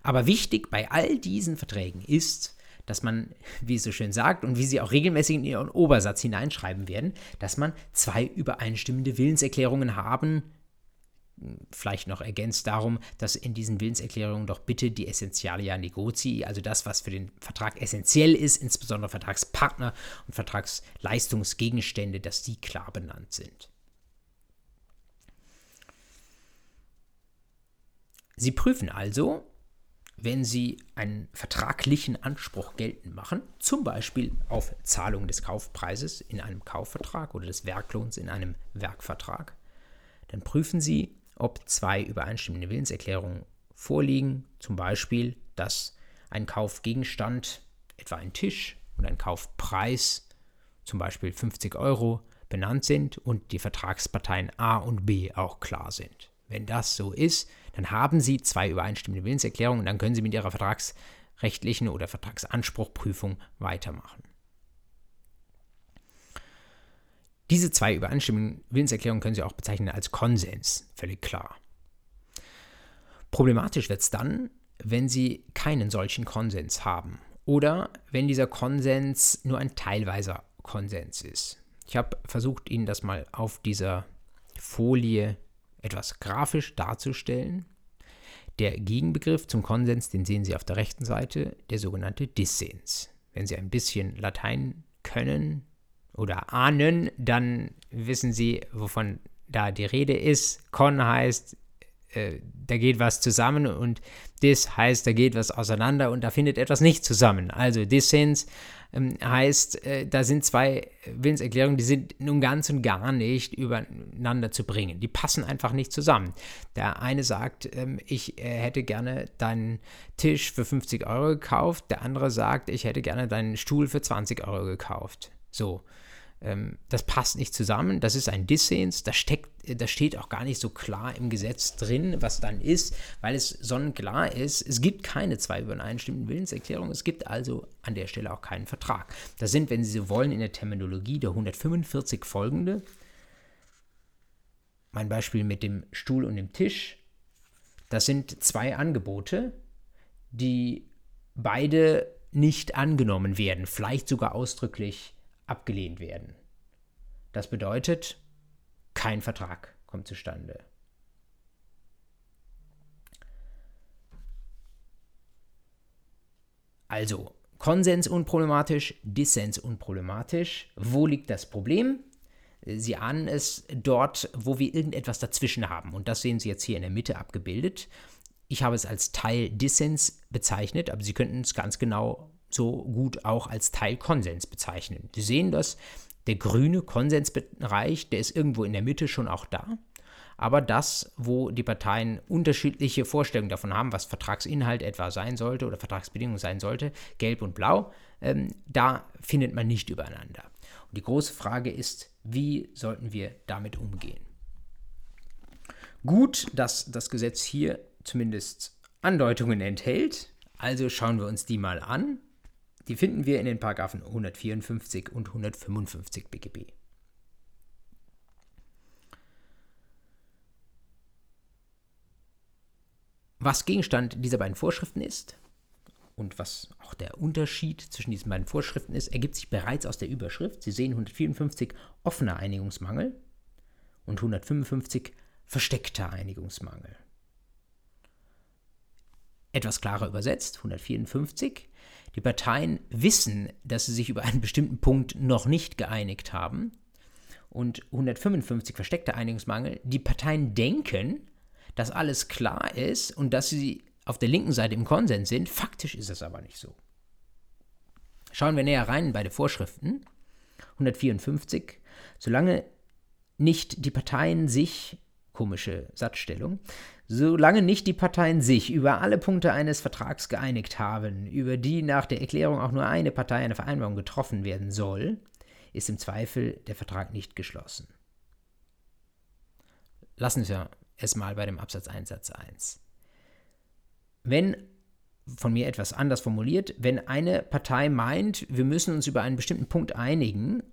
Aber wichtig bei all diesen Verträgen ist, dass man, wie es so schön sagt und wie sie auch regelmäßig in ihren Obersatz hineinschreiben werden, dass man zwei übereinstimmende Willenserklärungen haben vielleicht noch ergänzt darum, dass in diesen Willenserklärungen doch bitte die Essentialia Negozii, also das, was für den Vertrag essentiell ist, insbesondere Vertragspartner und Vertragsleistungsgegenstände, dass die klar benannt sind. Sie prüfen also, wenn Sie einen vertraglichen Anspruch geltend machen, zum Beispiel auf Zahlung des Kaufpreises in einem Kaufvertrag oder des Werklohns in einem Werkvertrag, dann prüfen Sie, ob zwei übereinstimmende Willenserklärungen vorliegen, zum Beispiel, dass ein Kaufgegenstand, etwa ein Tisch und ein Kaufpreis, zum Beispiel 50 Euro, benannt sind und die Vertragsparteien A und B auch klar sind. Wenn das so ist, dann haben Sie zwei übereinstimmende Willenserklärungen und dann können Sie mit Ihrer vertragsrechtlichen oder Vertragsanspruchprüfung weitermachen. Diese zwei übereinstimmenden Willenserklärungen können Sie auch bezeichnen als Konsens, völlig klar. Problematisch wird es dann, wenn Sie keinen solchen Konsens haben oder wenn dieser Konsens nur ein teilweiser Konsens ist. Ich habe versucht, Ihnen das mal auf dieser Folie etwas grafisch darzustellen. Der Gegenbegriff zum Konsens, den sehen Sie auf der rechten Seite, der sogenannte Dissens. Wenn Sie ein bisschen Latein können, oder ahnen, dann wissen Sie, wovon da die Rede ist. Con heißt, äh, da geht was zusammen und dis heißt, da geht was auseinander und da findet etwas nicht zusammen. Also Dissens ähm, heißt, äh, da sind zwei Willenserklärungen, die sind nun ganz und gar nicht übereinander zu bringen. Die passen einfach nicht zusammen. Der eine sagt, ähm, ich äh, hätte gerne deinen Tisch für 50 Euro gekauft, der andere sagt, ich hätte gerne deinen Stuhl für 20 Euro gekauft. So ähm, das passt nicht zusammen, das ist ein Dissens, das, steckt, das steht auch gar nicht so klar im Gesetz drin, was dann ist, weil es sonnenklar ist, es gibt keine zwei übereinstimmenden Willenserklärungen, es gibt also an der Stelle auch keinen Vertrag. Das sind, wenn Sie so wollen, in der Terminologie der 145 folgende. Mein Beispiel mit dem Stuhl und dem Tisch. Das sind zwei Angebote, die beide nicht angenommen werden, vielleicht sogar ausdrücklich abgelehnt werden. Das bedeutet, kein Vertrag kommt zustande. Also, Konsens unproblematisch, Dissens unproblematisch. Wo liegt das Problem? Sie ahnen es dort, wo wir irgendetwas dazwischen haben. Und das sehen Sie jetzt hier in der Mitte abgebildet. Ich habe es als Teil Dissens bezeichnet, aber Sie könnten es ganz genau so gut auch als Teilkonsens bezeichnen. Sie sehen das, der grüne Konsensbereich, der ist irgendwo in der Mitte schon auch da. aber das, wo die Parteien unterschiedliche Vorstellungen davon haben, was Vertragsinhalt etwa sein sollte oder Vertragsbedingungen sein sollte, gelb und blau, ähm, da findet man nicht übereinander. Und die große Frage ist, wie sollten wir damit umgehen? Gut, dass das Gesetz hier zumindest Andeutungen enthält, also schauen wir uns die mal an. Die finden wir in den Paragraphen 154 und 155 BGB. Was Gegenstand dieser beiden Vorschriften ist und was auch der Unterschied zwischen diesen beiden Vorschriften ist, ergibt sich bereits aus der Überschrift. Sie sehen 154 offener Einigungsmangel und 155 versteckter Einigungsmangel. Etwas klarer übersetzt, 154. Die Parteien wissen, dass sie sich über einen bestimmten Punkt noch nicht geeinigt haben. Und 155 versteckter Einigungsmangel. Die Parteien denken, dass alles klar ist und dass sie auf der linken Seite im Konsens sind. Faktisch ist es aber nicht so. Schauen wir näher rein bei den Vorschriften. 154. Solange nicht die Parteien sich, komische Satzstellung, solange nicht die Parteien sich über alle Punkte eines Vertrags geeinigt haben, über die nach der Erklärung auch nur eine Partei eine Vereinbarung getroffen werden soll, ist im Zweifel der Vertrag nicht geschlossen. Lassen wir es mal bei dem Absatz 1 Satz 1. Wenn von mir etwas anders formuliert, wenn eine Partei meint, wir müssen uns über einen bestimmten Punkt einigen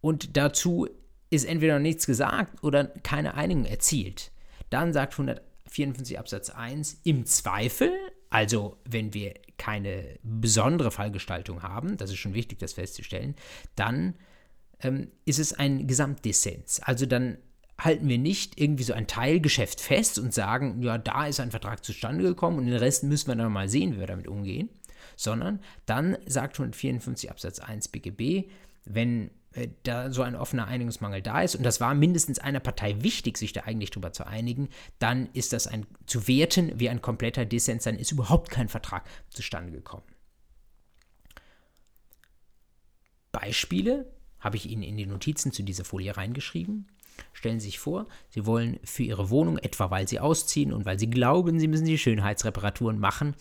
und dazu ist entweder noch nichts gesagt oder keine Einigung erzielt, dann sagt 154 Absatz 1 im Zweifel, also wenn wir keine besondere Fallgestaltung haben, das ist schon wichtig, das festzustellen, dann ähm, ist es ein Gesamtdissens. Also dann halten wir nicht irgendwie so ein Teilgeschäft fest und sagen, ja, da ist ein Vertrag zustande gekommen und den Rest müssen wir dann mal sehen, wie wir damit umgehen, sondern dann sagt 154 Absatz 1 BGB, wenn da so ein offener Einigungsmangel da ist und das war mindestens einer Partei wichtig, sich da eigentlich drüber zu einigen, dann ist das ein zu werten wie ein kompletter Dissens, dann ist überhaupt kein Vertrag zustande gekommen. Beispiele habe ich Ihnen in die Notizen zu dieser Folie reingeschrieben. Stellen Sie sich vor, Sie wollen für Ihre Wohnung, etwa weil Sie ausziehen und weil Sie glauben, Sie müssen die Schönheitsreparaturen machen,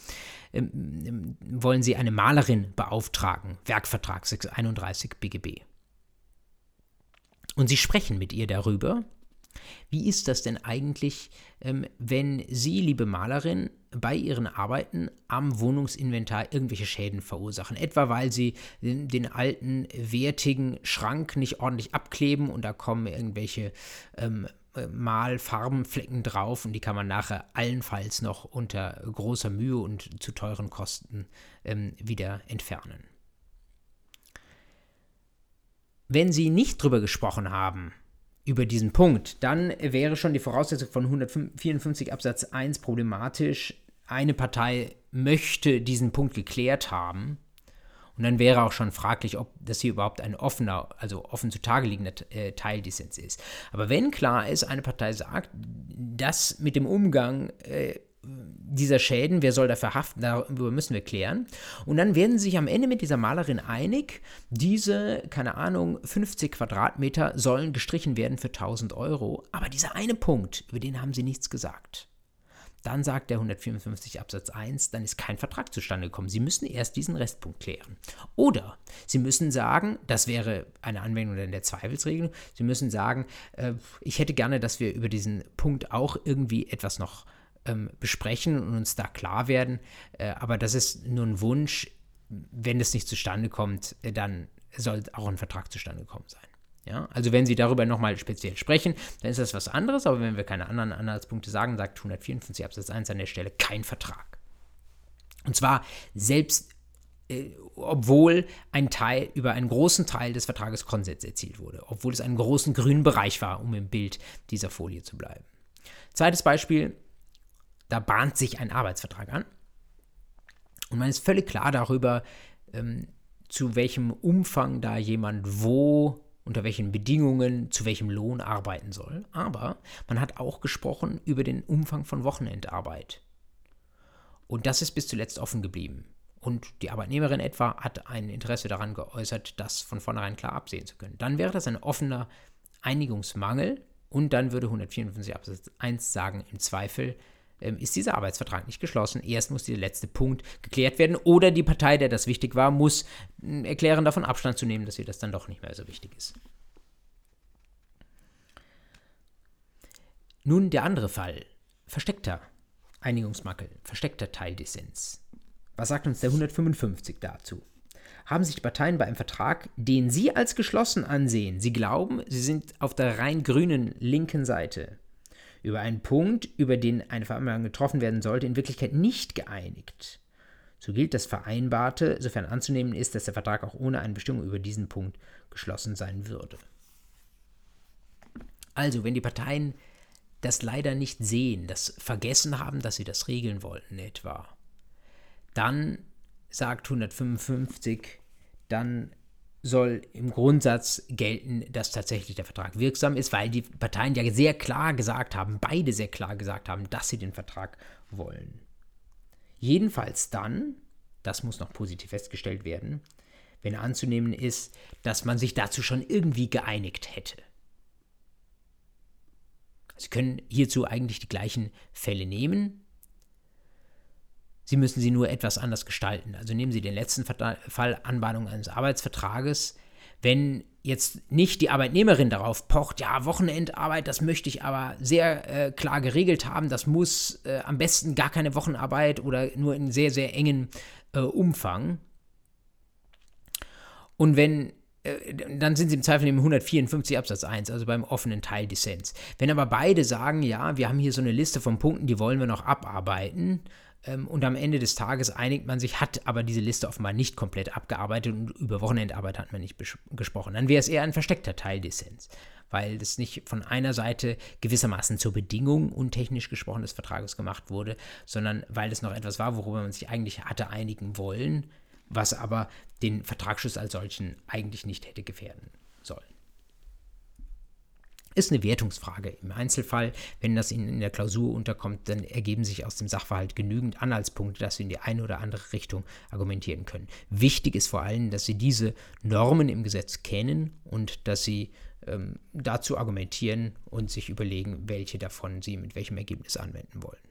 ähm, ähm, wollen Sie eine Malerin beauftragen. Werkvertrag 631 BGB. Und Sie sprechen mit ihr darüber, wie ist das denn eigentlich, ähm, wenn Sie, liebe Malerin, bei Ihren Arbeiten am Wohnungsinventar irgendwelche Schäden verursachen? Etwa weil Sie den, alten, wertigen Schrank nicht ordentlich abkleben und da kommen irgendwelche ähm, Malfarbenflecken drauf und die kann man nachher allenfalls noch unter großer Mühe und zu teuren Kosten ähm, wieder entfernen. Wenn Sie nicht drüber gesprochen haben, über diesen Punkt, dann wäre schon die Voraussetzung von 154 Absatz 1 problematisch. Eine Partei möchte diesen Punkt geklärt haben. Und dann wäre auch schon fraglich, ob das hier überhaupt ein offener, also offen zutage liegender äh, Teildissens ist. Aber wenn klar ist, eine Partei sagt, das mit dem Umgang äh, dieser Schäden, wer soll dafür haften, darüber müssen wir klären. Und dann werden sie sich am Ende mit dieser Malerin einig, diese, keine Ahnung, 50 Quadratmeter sollen gestrichen werden für 1000 Euro. Aber dieser eine Punkt, über den haben sie nichts gesagt. Dann sagt der 154 Absatz 1, dann ist kein Vertrag zustande gekommen. Sie müssen erst diesen Restpunkt klären. Oder Sie müssen sagen, das wäre eine Anwendung der Zweifelsregelung, Sie müssen sagen, äh, ich hätte gerne, dass wir über diesen Punkt auch irgendwie etwas noch ähm, besprechen und uns da klar werden. Äh, aber das ist nur ein Wunsch. Wenn es nicht zustande kommt, äh, dann soll auch ein Vertrag zustande gekommen sein. Ja? Also wenn Sie darüber nochmal speziell sprechen, dann ist das was anderes, aber wenn wir keine anderen Anhaltspunkte sagen, sagt 154 Absatz 1 an der Stelle kein Vertrag. Und zwar selbst äh, obwohl ein Teil über einen großen Teil des Vertrages Konsens erzielt wurde, obwohl es einen großen grünen Bereich war, um im Bild dieser Folie zu bleiben. Zweites Beispiel, da bahnt sich ein Arbeitsvertrag an. Und man ist völlig klar darüber, ähm, zu welchem Umfang da jemand wo, unter welchen Bedingungen, zu welchem Lohn arbeiten soll. Aber man hat auch gesprochen über den Umfang von Wochenendarbeit. Und das ist bis zuletzt offen geblieben. Und die Arbeitnehmerin etwa hat ein Interesse daran geäußert, das von vornherein klar absehen zu können. Dann wäre das ein offener Einigungsmangel Und dann würde 154 Absatz 1 sagen, im Zweifel ist dieser Arbeitsvertrag nicht geschlossen. Erst muss dieser letzte Punkt geklärt werden oder die Partei, der das wichtig war, muss äh, erklären, davon Abstand zu nehmen, dass ihr das dann doch nicht mehr so wichtig ist. Nun der andere Fall. Versteckter Einigungsmakel, versteckter Teildissens. Was sagt uns der 155 dazu? Haben sich die Parteien bei einem Vertrag, den Sie als geschlossen ansehen, Sie glauben, Sie sind auf der rein grünen linken Seite, über einen Punkt, über den eine Vereinbarung getroffen werden sollte, in Wirklichkeit nicht geeinigt. So gilt das Vereinbarte, sofern anzunehmen ist, dass der Vertrag auch ohne eine Bestimmung über diesen Punkt geschlossen sein würde. Also, wenn die Parteien das leider nicht sehen, das vergessen haben, dass sie das regeln wollten etwa, dann sagt 155, dann soll im Grundsatz gelten, dass tatsächlich der Vertrag wirksam ist, weil die Parteien ja sehr klar gesagt haben, beide sehr klar gesagt haben, dass sie den Vertrag wollen. Jedenfalls dann, das muss noch positiv festgestellt werden, wenn anzunehmen ist, dass man sich dazu schon irgendwie geeinigt hätte. Sie können hierzu eigentlich die gleichen Fälle nehmen, Sie müssen sie nur etwas anders gestalten. Also nehmen Sie den letzten Fall Anbahnung eines Arbeitsvertrages. Wenn jetzt nicht die Arbeitnehmerin darauf pocht, ja, Wochenendarbeit, das möchte ich aber sehr äh, klar geregelt haben, das muss äh, am besten gar keine Wochenarbeit oder nur in sehr, sehr engen äh, Umfang. Und wenn äh, dann sind sie im Zweifel im 154 Absatz 1, also beim offenen Teil Dissens. Wenn aber beide sagen, ja, wir haben hier so eine Liste von Punkten, die wollen wir noch abarbeiten, und am Ende des Tages einigt man sich, hat aber diese Liste offenbar nicht komplett abgearbeitet und über Wochenendarbeit hat man nicht gesprochen. Dann wäre es eher ein versteckter Teildissens, weil das nicht von einer Seite gewissermaßen zur Bedingung untechnisch gesprochen des Vertrages gemacht wurde, sondern weil es noch etwas war, worüber man sich eigentlich hatte einigen wollen, was aber den Vertragsschluss als solchen eigentlich nicht hätte gefährden. Ist eine Wertungsfrage. Im Einzelfall, wenn das Ihnen in der Klausur unterkommt, dann ergeben sich aus dem Sachverhalt genügend Anhaltspunkte, dass Sie in die eine oder andere Richtung argumentieren können. Wichtig ist vor allem, dass Sie diese Normen im Gesetz kennen und dass Sie ähm, dazu argumentieren und sich überlegen, welche davon Sie mit welchem Ergebnis anwenden wollen.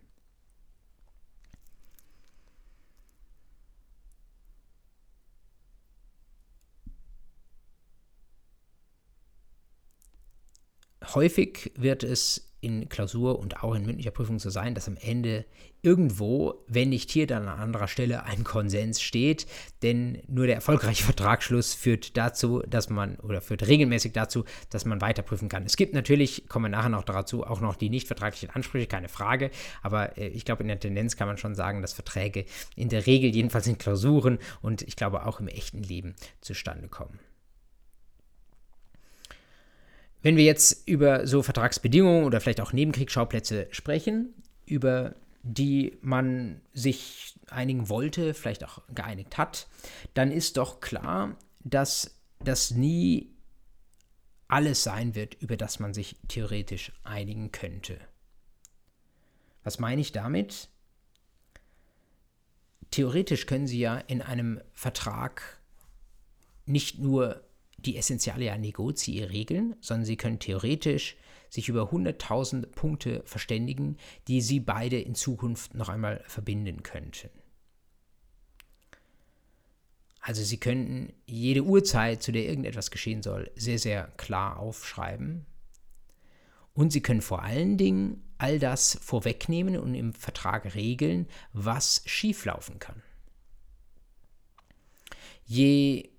Häufig wird es in Klausur und auch in mündlicher Prüfung so sein, dass am Ende irgendwo, wenn nicht hier, dann an anderer Stelle ein Konsens steht. Denn nur der erfolgreiche (laughs) Vertragsschluss führt dazu, dass man oder führt regelmäßig dazu, dass man weiterprüfen kann. Es gibt natürlich, kommen wir nachher noch dazu, auch noch die nicht vertraglichen Ansprüche, keine Frage. Aber äh, ich glaube, in der Tendenz kann man schon sagen, dass Verträge in der Regel, jedenfalls in Klausuren und ich glaube auch im echten Leben zustande kommen. Wenn wir jetzt über so Vertragsbedingungen oder vielleicht auch Nebenkriegsschauplätze sprechen, über die man sich einigen wollte, vielleicht auch geeinigt hat, dann ist doch klar, dass das nie alles sein wird, über das man sich theoretisch einigen könnte. Was meine ich damit? Theoretisch können Sie ja in einem Vertrag nicht nur die Essentialia Negozii regeln, sondern sie können theoretisch sich über 100.000 Punkte verständigen, die sie beide in Zukunft noch einmal verbinden könnten. Also sie könnten jede Uhrzeit, zu der irgendetwas geschehen soll, sehr, sehr klar aufschreiben. Und sie können vor allen Dingen all das vorwegnehmen und im Vertrag regeln, was schieflaufen kann. Je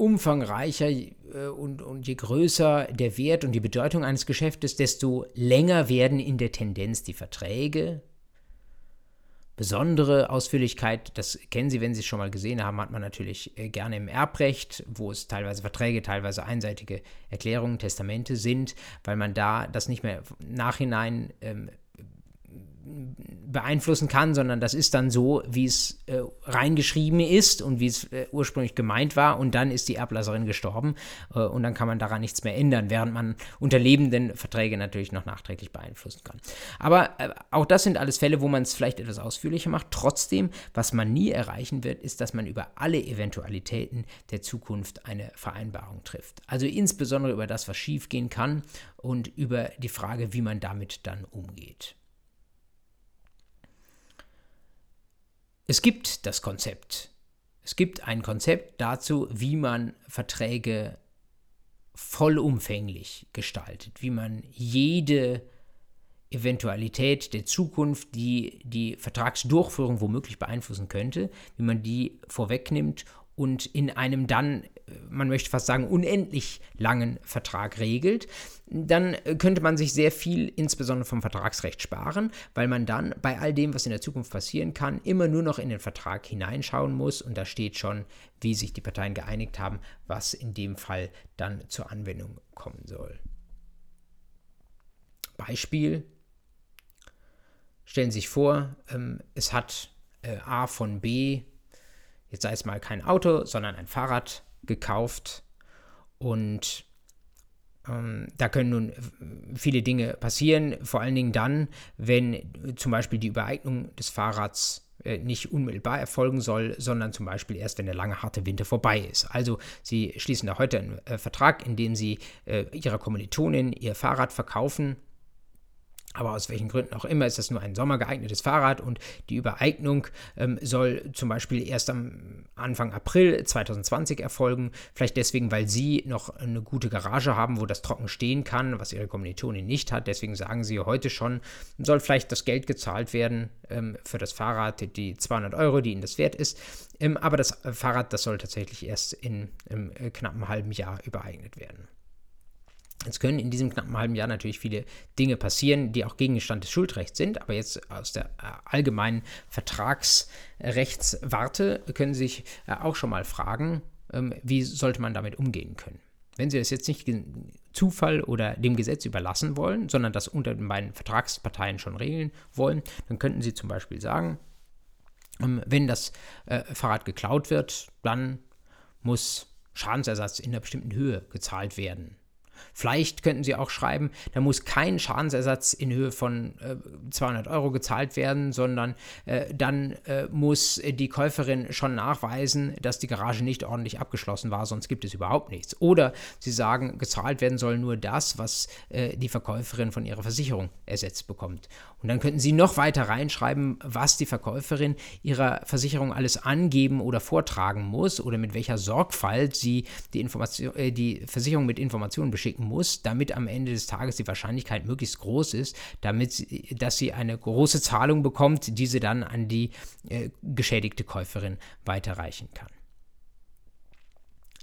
umfangreicher äh, und, und je größer der Wert und die Bedeutung eines Geschäftes, desto länger werden in der Tendenz die Verträge. Besondere Ausführlichkeit, das kennen Sie, wenn Sie es schon mal gesehen haben, hat man natürlich äh, gerne im Erbrecht, wo es teilweise Verträge, teilweise einseitige Erklärungen, Testamente sind, weil man da das nicht mehr nachhinein ähm, beeinflussen kann, sondern das ist dann so, wie es äh, reingeschrieben ist und wie es äh, ursprünglich gemeint war und dann ist die Erblasserin gestorben äh, und dann kann man daran nichts mehr ändern, während man unter lebenden Verträge natürlich noch nachträglich beeinflussen kann. Aber äh, auch das sind alles Fälle, wo man es vielleicht etwas ausführlicher macht. Trotzdem, was man nie erreichen wird, ist, dass man über alle Eventualitäten der Zukunft eine Vereinbarung trifft. Also insbesondere über das, was schiefgehen kann und über die Frage, wie man damit dann umgeht. Es gibt das Konzept. Es gibt ein Konzept dazu, wie man Verträge vollumfänglich gestaltet, wie man jede Eventualität der Zukunft, die die Vertragsdurchführung womöglich beeinflussen könnte, wie man die vorwegnimmt und in einem dann, man möchte fast sagen, unendlich langen Vertrag regelt, dann könnte man sich sehr viel insbesondere vom Vertragsrecht sparen, weil man dann bei all dem, was in der Zukunft passieren kann, immer nur noch in den Vertrag hineinschauen muss und da steht schon, wie sich die Parteien geeinigt haben, was in dem Fall dann zur Anwendung kommen soll. Beispiel. Stellen Sie sich vor, ähm, es hat äh, A von B jetzt sei es mal kein Auto, sondern ein Fahrrad gekauft. Und ähm, da können nun viele Dinge passieren, vor allen Dingen dann, wenn zum Beispiel die Übereignung des Fahrrads äh, nicht unmittelbar erfolgen soll, sondern zum Beispiel erst, wenn der lange harte Winter vorbei ist. Also Sie schließen da heute einen äh, Vertrag, in dem Sie äh, Ihrer Kommilitonin Ihr Fahrrad verkaufen aber aus welchen Gründen auch immer ist das nur ein sommergeeignetes Fahrrad und die Übereignung ähm, soll zum Beispiel erst am Anfang April 2020 erfolgen. Vielleicht deswegen, weil Sie noch eine gute Garage haben, wo das trocken stehen kann, was Ihre Kommilitonin nicht hat. Deswegen sagen Sie heute schon, soll vielleicht das Geld gezahlt werden ähm, für das Fahrrad, die 200 Euro, die Ihnen das wert ist. Ähm, aber das Fahrrad, das soll tatsächlich erst in, in äh, knapp halben Jahr übereignet werden. Es können in diesem knappen halben Jahr natürlich viele Dinge passieren, die auch Gegenstand des Schuldrechts sind, aber jetzt aus der äh, allgemeinen Vertragsrechtswarte können Sie sich äh, auch schon mal fragen, ähm, wie sollte man damit umgehen können. Wenn Sie das jetzt nicht Zufall oder dem Gesetz überlassen wollen, sondern das unter den beiden Vertragsparteien schon regeln wollen, dann könnten Sie zum Beispiel sagen, ähm, wenn das äh, Fahrrad geklaut wird, dann muss Schadensersatz in einer bestimmten Höhe gezahlt werden. Vielleicht könnten Sie auch schreiben, da muss kein Schadensersatz in Höhe von äh, 200 Euro gezahlt werden, sondern äh, dann äh, muss die Käuferin schon nachweisen, dass die Garage nicht ordentlich abgeschlossen war, sonst gibt es überhaupt nichts. Oder Sie sagen, gezahlt werden soll nur das, was äh, die Verkäuferin von ihrer Versicherung ersetzt bekommt. Und dann könnten Sie noch weiter reinschreiben, was die Verkäuferin ihrer Versicherung alles angeben oder vortragen muss oder mit welcher Sorgfalt sie die, Information, äh, die Versicherung mit Informationen beschicken muss, damit am Ende des Tages die Wahrscheinlichkeit möglichst groß ist, damit sie, dass sie eine große Zahlung bekommt, die sie dann an die äh, geschädigte Käuferin weiterreichen kann.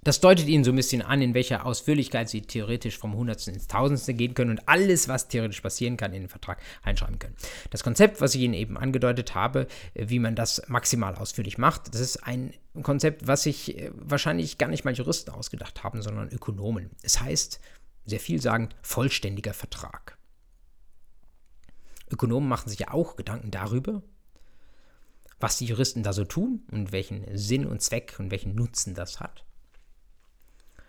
Das deutet Ihnen so ein bisschen an, in welcher Ausführlichkeit Sie theoretisch vom Hundertsten ins Tausendste gehen können und alles, was theoretisch passieren kann, in den Vertrag einschreiben können. Das Konzept, was ich Ihnen eben angedeutet habe, äh, wie man das maximal ausführlich macht, das ist ein Konzept, was sich äh, wahrscheinlich gar nicht mal Juristen ausgedacht haben, sondern Ökonomen. Es heißt, sehr vielsagend, vollständiger Vertrag. Ökonomen machen sich ja auch Gedanken darüber, was die Juristen da so tun und welchen Sinn und Zweck und welchen Nutzen das hat.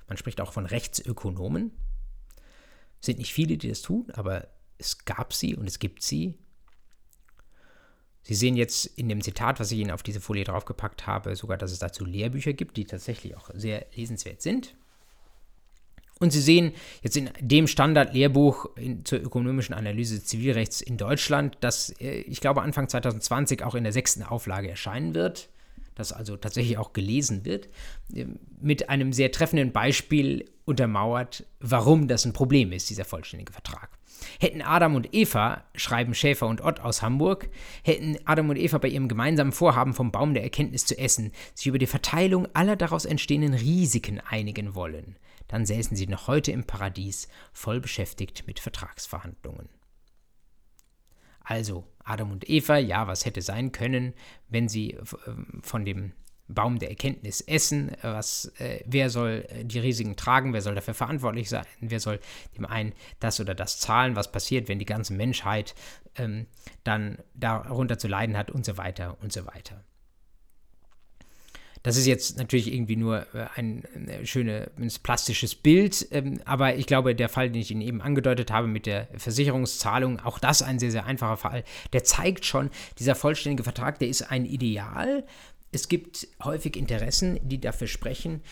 Man spricht auch von Rechtsökonomen. Es sind nicht viele, die das tun, aber es gab sie und es gibt sie. Sie sehen jetzt in dem Zitat, was ich Ihnen auf diese Folie draufgepackt habe, sogar, dass es dazu Lehrbücher gibt, die tatsächlich auch sehr lesenswert sind. Und Sie sehen jetzt in dem Standardlehrbuch zur ökonomischen Analyse des Zivilrechts in Deutschland, das äh, ich glaube Anfang 2020 auch in der sechsten Auflage erscheinen wird, das also tatsächlich auch gelesen wird, ähm, mit einem sehr treffenden Beispiel untermauert, warum das ein Problem ist, dieser vollständige Vertrag. Hätten Adam und Eva, schreiben Schäfer und Ott aus Hamburg, hätten Adam und Eva bei ihrem gemeinsamen Vorhaben vom Baum der Erkenntnis zu essen, sich über die Verteilung aller daraus entstehenden Risiken einigen wollen, dann säßen sie noch heute im Paradies, voll beschäftigt mit Vertragsverhandlungen. Also Adam und Eva, ja, was hätte sein können, wenn sie ähm, von dem Baum der Erkenntnis essen. Was, äh, wer soll äh, die Risiken tragen? Wer soll dafür verantwortlich sein? Wer soll dem einen das oder das zahlen? Was passiert, wenn die ganze Menschheit ähm, dann darunter zu leiden hat und so weiter und so weiter. Das ist jetzt natürlich irgendwie nur äh, ein, ein schönes plastisches Bild, ähm, aber ich glaube, der Fall, den ich Ihnen eben angedeutet habe mit der Versicherungszahlung, auch das ein sehr, sehr einfacher Fall, der zeigt schon, dieser vollständige Vertrag, der ist ein Ideal. Es gibt häufig Interessen, die dafür sprechen,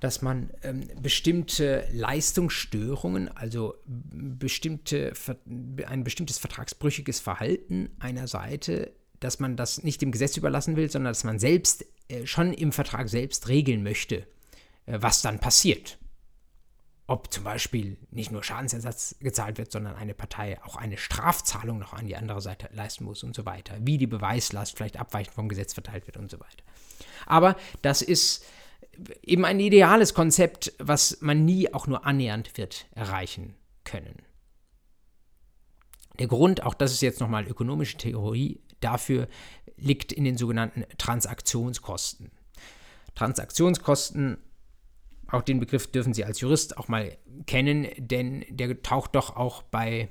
dass man ähm, bestimmte Leistungsstörungen, also bestimmte, ein bestimmtes vertragsbrüchiges Verhalten einer Seite, dass man das nicht dem Gesetz überlassen will, sondern dass man selbst äh, schon im Vertrag selbst regeln möchte, äh, was dann passiert. Ob zum Beispiel nicht nur Schadensersatz gezahlt wird, sondern eine Partei auch eine Strafzahlung noch an die andere Seite leisten muss und so weiter. Wie die Beweislast vielleicht abweichend vom Gesetz verteilt wird und so weiter. Aber das ist eben ein ideales Konzept, was man nie auch nur annähernd wird erreichen können. Der Grund, auch das ist jetzt nochmal ökonomische Theorie, dafür liegt in den sogenannten Transaktionskosten. Transaktionskosten, auch den Begriff dürfen Sie als Jurist auch mal kennen, denn der taucht doch auch bei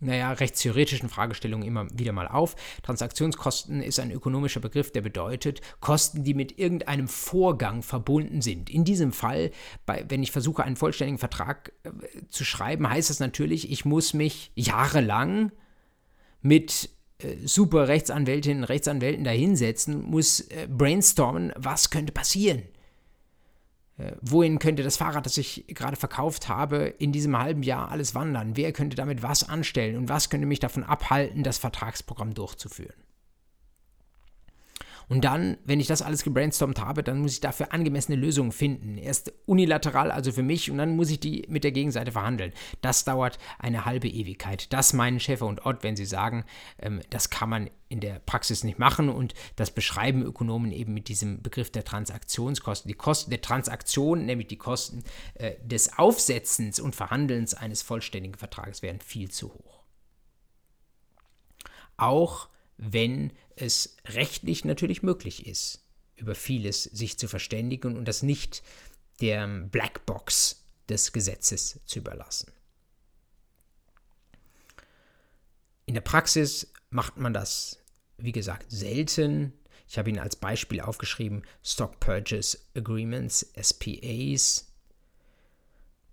naja, rechtstheoretischen Fragestellungen immer wieder mal auf. Transaktionskosten ist ein ökonomischer Begriff, der bedeutet Kosten, die mit irgendeinem Vorgang verbunden sind. In diesem Fall, bei, wenn ich versuche, einen vollständigen Vertrag äh, zu schreiben, heißt das natürlich, ich muss mich jahrelang mit super Rechtsanwältinnen und Rechtsanwälten dahinsetzen, muss äh, brainstormen, was könnte passieren. Äh, wohin könnte das Fahrrad, das ich gerade verkauft habe, in diesem halben Jahr alles wandern? Wer könnte damit was anstellen und was könnte mich davon abhalten, das Vertragsprogramm durchzuführen? Und dann, wenn ich das alles gebrainstormt habe, dann muss ich dafür angemessene Lösungen finden. Erst unilateral, also für mich, und dann muss ich die mit der Gegenseite verhandeln. Das dauert eine halbe Ewigkeit. Das meinen Schäfer und Ott, wenn sie sagen, ähm, das kann man in der Praxis nicht machen und das beschreiben Ökonomen eben mit diesem Begriff der Transaktionskosten. Die Kosten der Transaktion, nämlich die Kosten äh, des Aufsetzens und Verhandelns eines vollständigen Vertrages, wären viel zu hoch. Auch wenn es rechtlich natürlich möglich ist, über vieles sich zu verständigen und das nicht der Blackbox des Gesetzes zu überlassen. In der Praxis macht man das, wie gesagt, selten. Ich habe Ihnen als Beispiel aufgeschrieben Stock Purchase Agreements, SPAs,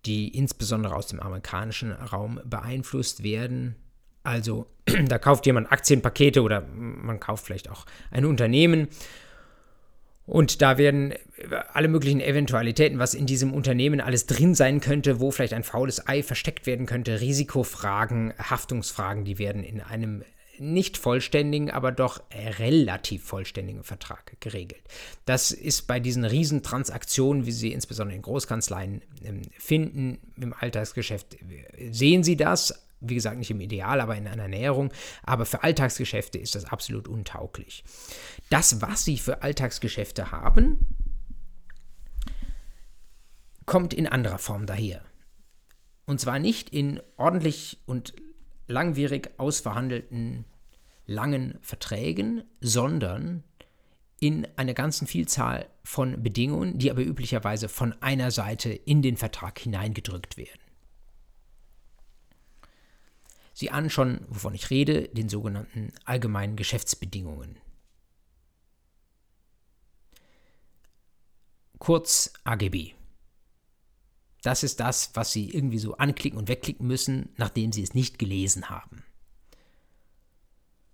die insbesondere aus dem amerikanischen Raum beeinflusst werden. Also (clears throat) da kauft jemand Aktienpakete oder man kauft vielleicht auch ein Unternehmen. Und da werden alle möglichen Eventualitäten, was in diesem Unternehmen alles drin sein könnte, wo vielleicht ein faules Ei versteckt werden könnte, Risikofragen, Haftungsfragen, die werden in einem nicht vollständigen, aber doch relativ vollständigen Vertrag geregelt. Das ist bei diesen Riesentransaktionen, wie Sie insbesondere in Großkanzleien ähm, finden, im Alltagsgeschäft, sehen Sie das wie gesagt, nicht im Ideal, aber in einer Näherung. Aber für Alltagsgeschäfte ist das absolut untauglich. Das, was Sie für Alltagsgeschäfte haben, kommt in anderer Form daher. Und zwar nicht in ordentlich und langwierig ausverhandelten langen Verträgen, sondern in einer ganzen Vielzahl von Bedingungen, die aber üblicherweise von einer Seite in den Vertrag hineingedrückt werden. Sie ahnen schon, wovon ich rede, den sogenannten allgemeinen Geschäftsbedingungen. Kurz AGB. Das ist das, was Sie irgendwie so anklicken und wegklicken müssen, nachdem Sie es nicht gelesen haben.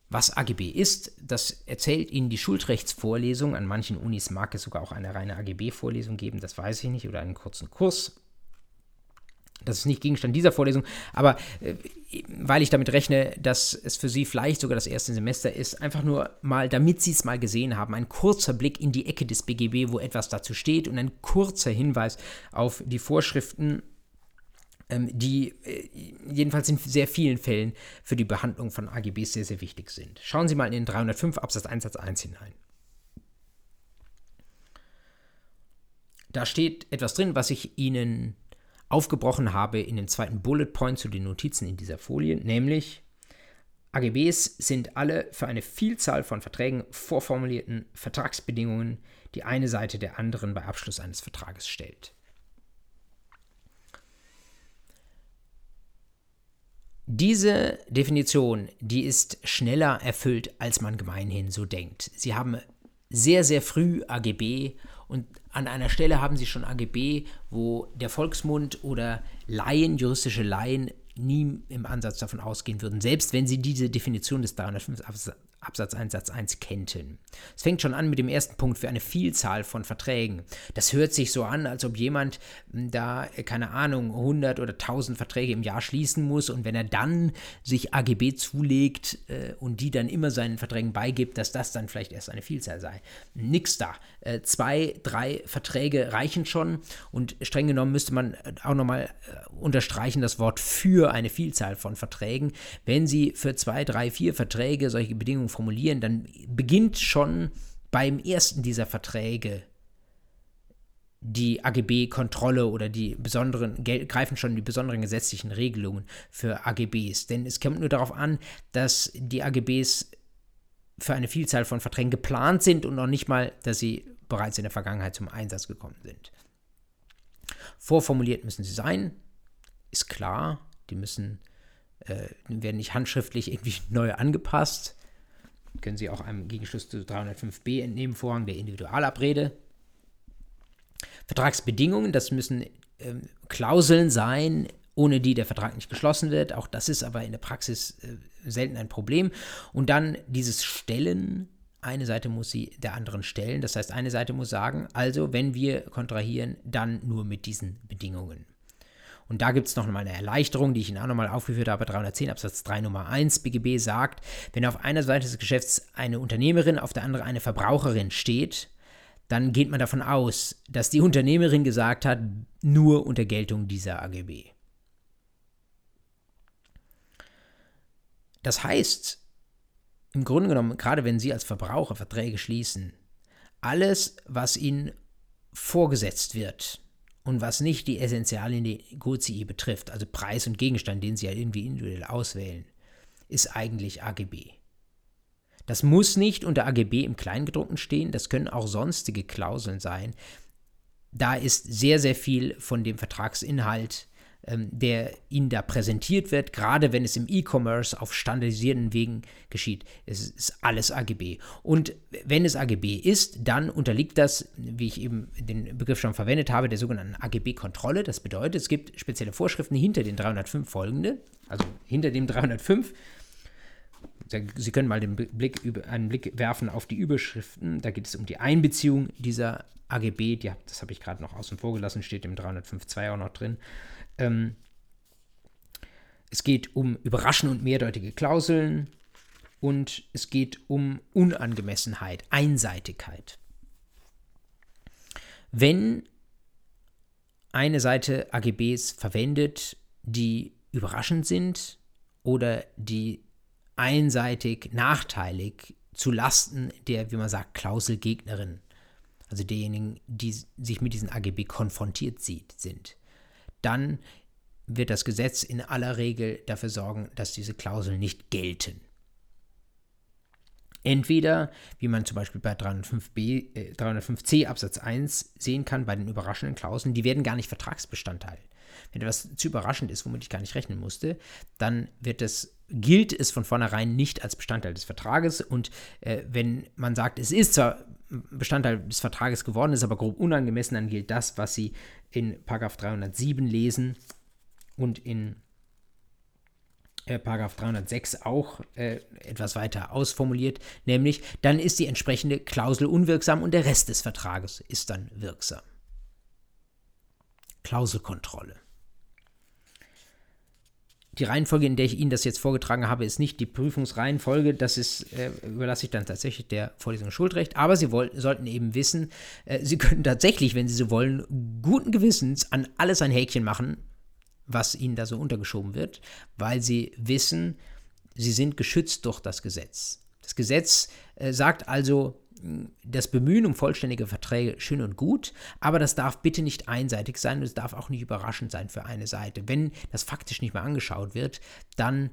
Was AGB ist, das erzählt Ihnen die Schuldrechtsvorlesung. An manchen Unis mag es sogar auch eine reine AGB-Vorlesung geben, das weiß ich nicht, oder einen kurzen Kurs. Das ist nicht Gegenstand dieser Vorlesung, aber äh, weil ich damit rechne, dass es für Sie vielleicht sogar das erste Semester ist, einfach nur mal, damit Sie es mal gesehen haben, ein kurzer Blick in die Ecke des BGB, wo etwas dazu steht und ein kurzer Hinweis auf die Vorschriften, ähm, die äh, jedenfalls in sehr vielen Fällen für die Behandlung von AGBs sehr, sehr wichtig sind. Schauen Sie mal in den 305 Absatz 1 Satz 1 hinein. Da steht etwas drin, was ich Ihnen aufgebrochen habe in den zweiten Bullet Point zu den Notizen in dieser Folie, nämlich AGBs sind alle für eine Vielzahl von Verträgen vorformulierten Vertragsbedingungen, die eine Seite der anderen bei Abschluss eines Vertrages stellt. Diese Definition, die ist schneller erfüllt, als man gemeinhin so denkt. Sie haben sehr, sehr früh AGB und an einer Stelle haben sie schon AGB, wo der Volksmund oder Laien, juristische Laien, nie im Ansatz davon ausgehen würden, selbst wenn sie diese Definition des 305 Absatz 1 Satz 1 kennten. Es fängt schon an mit dem ersten Punkt für eine Vielzahl von Verträgen. Das hört sich so an, als ob jemand hm, da, äh, keine Ahnung, 100 oder 1000 Verträge im Jahr schließen muss und wenn er dann sich AGB zulegt äh, und die dann immer seinen Verträgen beigibt, dass das dann vielleicht erst eine Vielzahl sei. Nix da. Äh, zwei, drei Verträge reichen schon und streng genommen müsste man äh, auch nochmal äh, unterstreichen das Wort für eine Vielzahl von Verträgen. Wenn Sie für zwei, drei, vier Verträge solche Bedingungen formulieren, dann beginnt schon beim ersten dieser Verträge die AGB-Kontrolle oder die besonderen, greifen schon die besonderen gesetzlichen Regelungen für AGBs. Denn es kommt nur darauf an, dass die AGBs für eine Vielzahl von Verträgen geplant sind und noch nicht mal, dass sie bereits in der Vergangenheit zum Einsatz gekommen sind. Vorformuliert müssen sie sein, ist klar. Die müssen, äh, werden nicht handschriftlich irgendwie (laughs) neu angepasst können Sie auch einem Gegenschluss zu 305b entnehmen, Vorrang der Individualabrede. Vertragsbedingungen, das müssen ähm, Klauseln sein, ohne die der Vertrag nicht geschlossen wird. Auch das ist aber in der Praxis äh, selten ein Problem. Und dann dieses Stellen. Eine Seite muss sie der anderen stellen. Das heißt, eine Seite muss sagen, also wenn wir kontrahieren, dann nur mit diesen Bedingungen. Und da gibt es noch mal eine Erleichterung, die ich Ihnen auch nochmal aufgeführt habe. 310 Absatz 3 Nummer 1 BGB sagt, wenn auf einer Seite des Geschäfts eine Unternehmerin, auf der anderen eine Verbraucherin steht, dann geht man davon aus, dass die Unternehmerin gesagt hat, nur unter Geltung dieser AGB. Das heißt, im Grunde genommen, gerade wenn Sie als Verbraucher Verträge schließen, alles, was Ihnen vorgesetzt wird, und was nicht die Essentialien der GoCI betrifft, also Preis und Gegenstand, den Sie ja irgendwie individuell auswählen, ist eigentlich AGB. Das muss nicht unter AGB im Kleingedruckten stehen, das können auch sonstige Klauseln sein. Da ist sehr, sehr viel von dem Vertragsinhalt ähm, der Ihnen da präsentiert wird, gerade wenn es im E-Commerce auf standardisierten Wegen geschieht. Es ist alles AGB. Und wenn es AGB ist, dann unterliegt das, wie ich eben den Begriff schon verwendet habe, der sogenannten AGB-Kontrolle. Das bedeutet, es gibt spezielle Vorschriften hinter den 305 folgende, also hinter dem 305 Sie können mal den Blick, einen Blick werfen auf die Überschriften. Da geht es um die Einbeziehung dieser AGB. Die, das habe ich gerade noch außen vor gelassen, steht im 305.2 auch noch drin. Ähm, es geht um überraschende und mehrdeutige Klauseln und es geht um Unangemessenheit, Einseitigkeit. Wenn eine Seite AGBs verwendet, die überraschend sind oder die einseitig nachteilig zu Lasten der, wie man sagt, Klauselgegnerin, also derjenigen, die sich mit diesen AGB konfrontiert sieht, sind, dann wird das Gesetz in aller Regel dafür sorgen, dass diese Klauseln nicht gelten. Entweder, wie man zum Beispiel bei 305b, äh, 305c Absatz 1 sehen kann, bei den überraschenden Klauseln, die werden gar nicht Vertragsbestandteil. Wenn etwas zu überraschend ist, womit ich gar nicht rechnen musste, dann wird es, gilt es von vornherein nicht als Bestandteil des Vertrages. Und äh, wenn man sagt, es ist zwar Bestandteil des Vertrages geworden, ist aber grob unangemessen, dann gilt das, was Sie in 307 lesen und in äh, 306 auch äh, etwas weiter ausformuliert, nämlich dann ist die entsprechende Klausel unwirksam und der Rest des Vertrages ist dann wirksam. Klauselkontrolle. Die Reihenfolge, in der ich Ihnen das jetzt vorgetragen habe, ist nicht die Prüfungsreihenfolge. Das ist, äh, überlasse ich dann tatsächlich der Vorlesung Schuldrecht. Aber Sie wollten, sollten eben wissen, äh, Sie können tatsächlich, wenn Sie so wollen, guten Gewissens an alles ein Häkchen machen, was Ihnen da so untergeschoben wird, weil Sie wissen, Sie sind geschützt durch das Gesetz. Das Gesetz äh, sagt also, das Bemühen um vollständige Verträge schön und gut, aber das darf bitte nicht einseitig sein und es darf auch nicht überraschend sein für eine Seite. Wenn das faktisch nicht mehr angeschaut wird, dann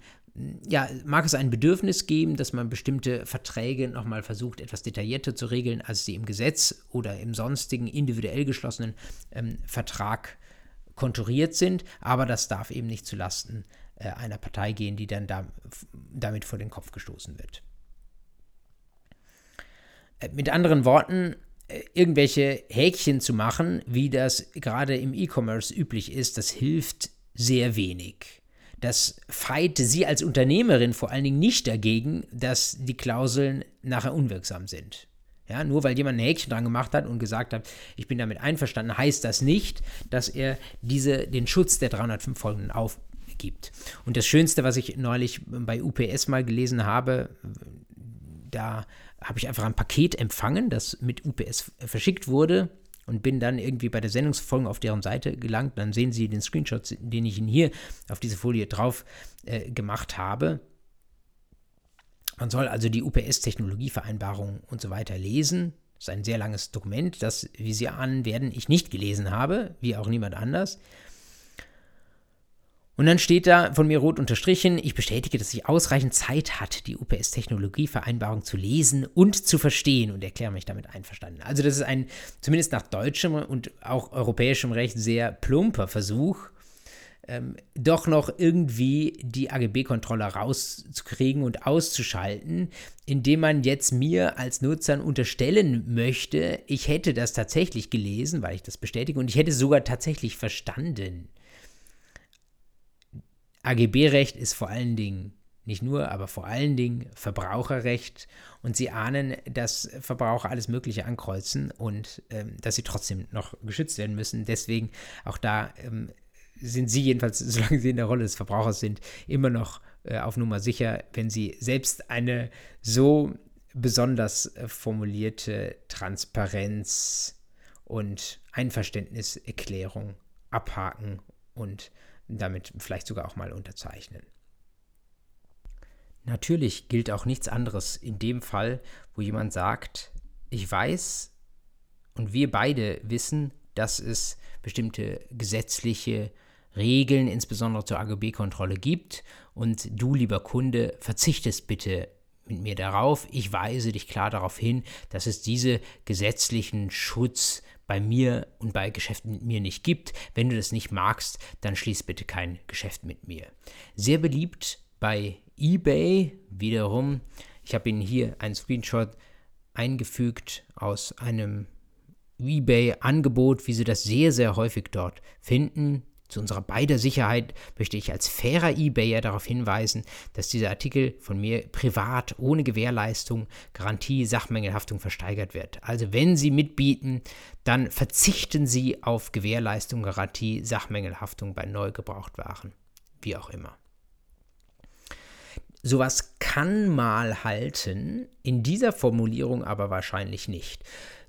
ja, mag es ein Bedürfnis geben, dass man bestimmte Verträge nochmal versucht, etwas detaillierter zu regeln, als sie im Gesetz oder im sonstigen individuell geschlossenen ähm, Vertrag konturiert sind, aber das darf eben nicht zulasten äh, einer Partei gehen, die dann da, damit vor den Kopf gestoßen wird. Mit anderen Worten, äh, irgendwelche Häkchen zu machen, wie das gerade im E-Commerce üblich ist, das hilft sehr wenig. Das feit Sie als Unternehmerin vor allen Dingen nicht dagegen, dass die Klauseln nachher unwirksam sind. Ja, nur weil jemand ein Häkchen dran gemacht hat und gesagt hat, ich bin damit einverstanden, heißt das nicht, dass er diese, den Schutz der 305 Folgen aufgibt. Und das Schönste, was ich neulich bei UPS mal gelesen habe, da habe ich einfach ein Paket empfangen, das mit UPS verschickt wurde und bin dann irgendwie bei der Sendungsfolge auf deren Seite gelangt. Dann sehen Sie den Screenshot, den ich Ihnen hier auf diese Folie drauf äh, gemacht habe. Man soll also die UPS-Technologievereinbarung und so weiter lesen. Das ist ein sehr langes Dokument, das, wie Sie ahnen werden, ich nicht gelesen habe, wie auch niemand anders. Und dann steht da von mir rot unterstrichen, ich bestätige, dass ich ausreichend Zeit hatte, die UPS-Technologievereinbarung zu lesen und zu verstehen und erkläre mich damit einverstanden. Also das ist ein, zumindest nach deutschem und auch europäischem Recht, sehr plumper Versuch, ähm, doch noch irgendwie die AGB-Kontrolle rauszukriegen und auszuschalten, indem man jetzt mir als Nutzern unterstellen möchte, ich hätte das tatsächlich gelesen, weil ich das bestätige, und ich hätte sogar tatsächlich verstanden. AGB-Recht ist vor allen Dingen, nicht nur, aber vor allen Dingen Verbraucherrecht und sie ahnen, dass Verbraucher alles Mögliche ankreuzen und ähm, dass sie trotzdem noch geschützt werden müssen. Deswegen auch da ähm, sind sie jedenfalls, (laughs) solange sie in der Rolle des Verbrauchers sind, immer noch äh, auf Nummer sicher, wenn sie selbst eine so besonders äh, formulierte Transparenz und Einverständniserklärung abhaken und damit vielleicht sogar auch mal unterzeichnen. Natürlich gilt auch nichts anderes in dem Fall, wo jemand sagt, ich weiß und wir beide wissen, dass es bestimmte gesetzliche Regeln, insbesondere zur AGB-Kontrolle gibt und du, lieber Kunde, verzichtest bitte mit mir darauf. Ich weise dich klar darauf hin, dass es diese gesetzlichen Schutz bei mir und bei Geschäften mit mir nicht gibt. Wenn du das nicht magst, dann schließ bitte kein Geschäft mit mir. Sehr beliebt bei eBay wiederum. Ich habe Ihnen hier einen Screenshot eingefügt aus einem eBay-Angebot, wie Sie das sehr, sehr häufig dort finden. Zu unserer beider Sicherheit möchte ich als fairer eBayer darauf hinweisen, dass dieser Artikel von mir privat ohne Gewährleistung, Garantie, Sachmängelhaftung versteigert wird. Also wenn Sie mitbieten, dann verzichten Sie auf Gewährleistung, Garantie, Sachmängelhaftung bei neu Gebrauchtwaren. Wie auch immer. Sowas kann mal halten, in dieser Formulierung aber wahrscheinlich nicht.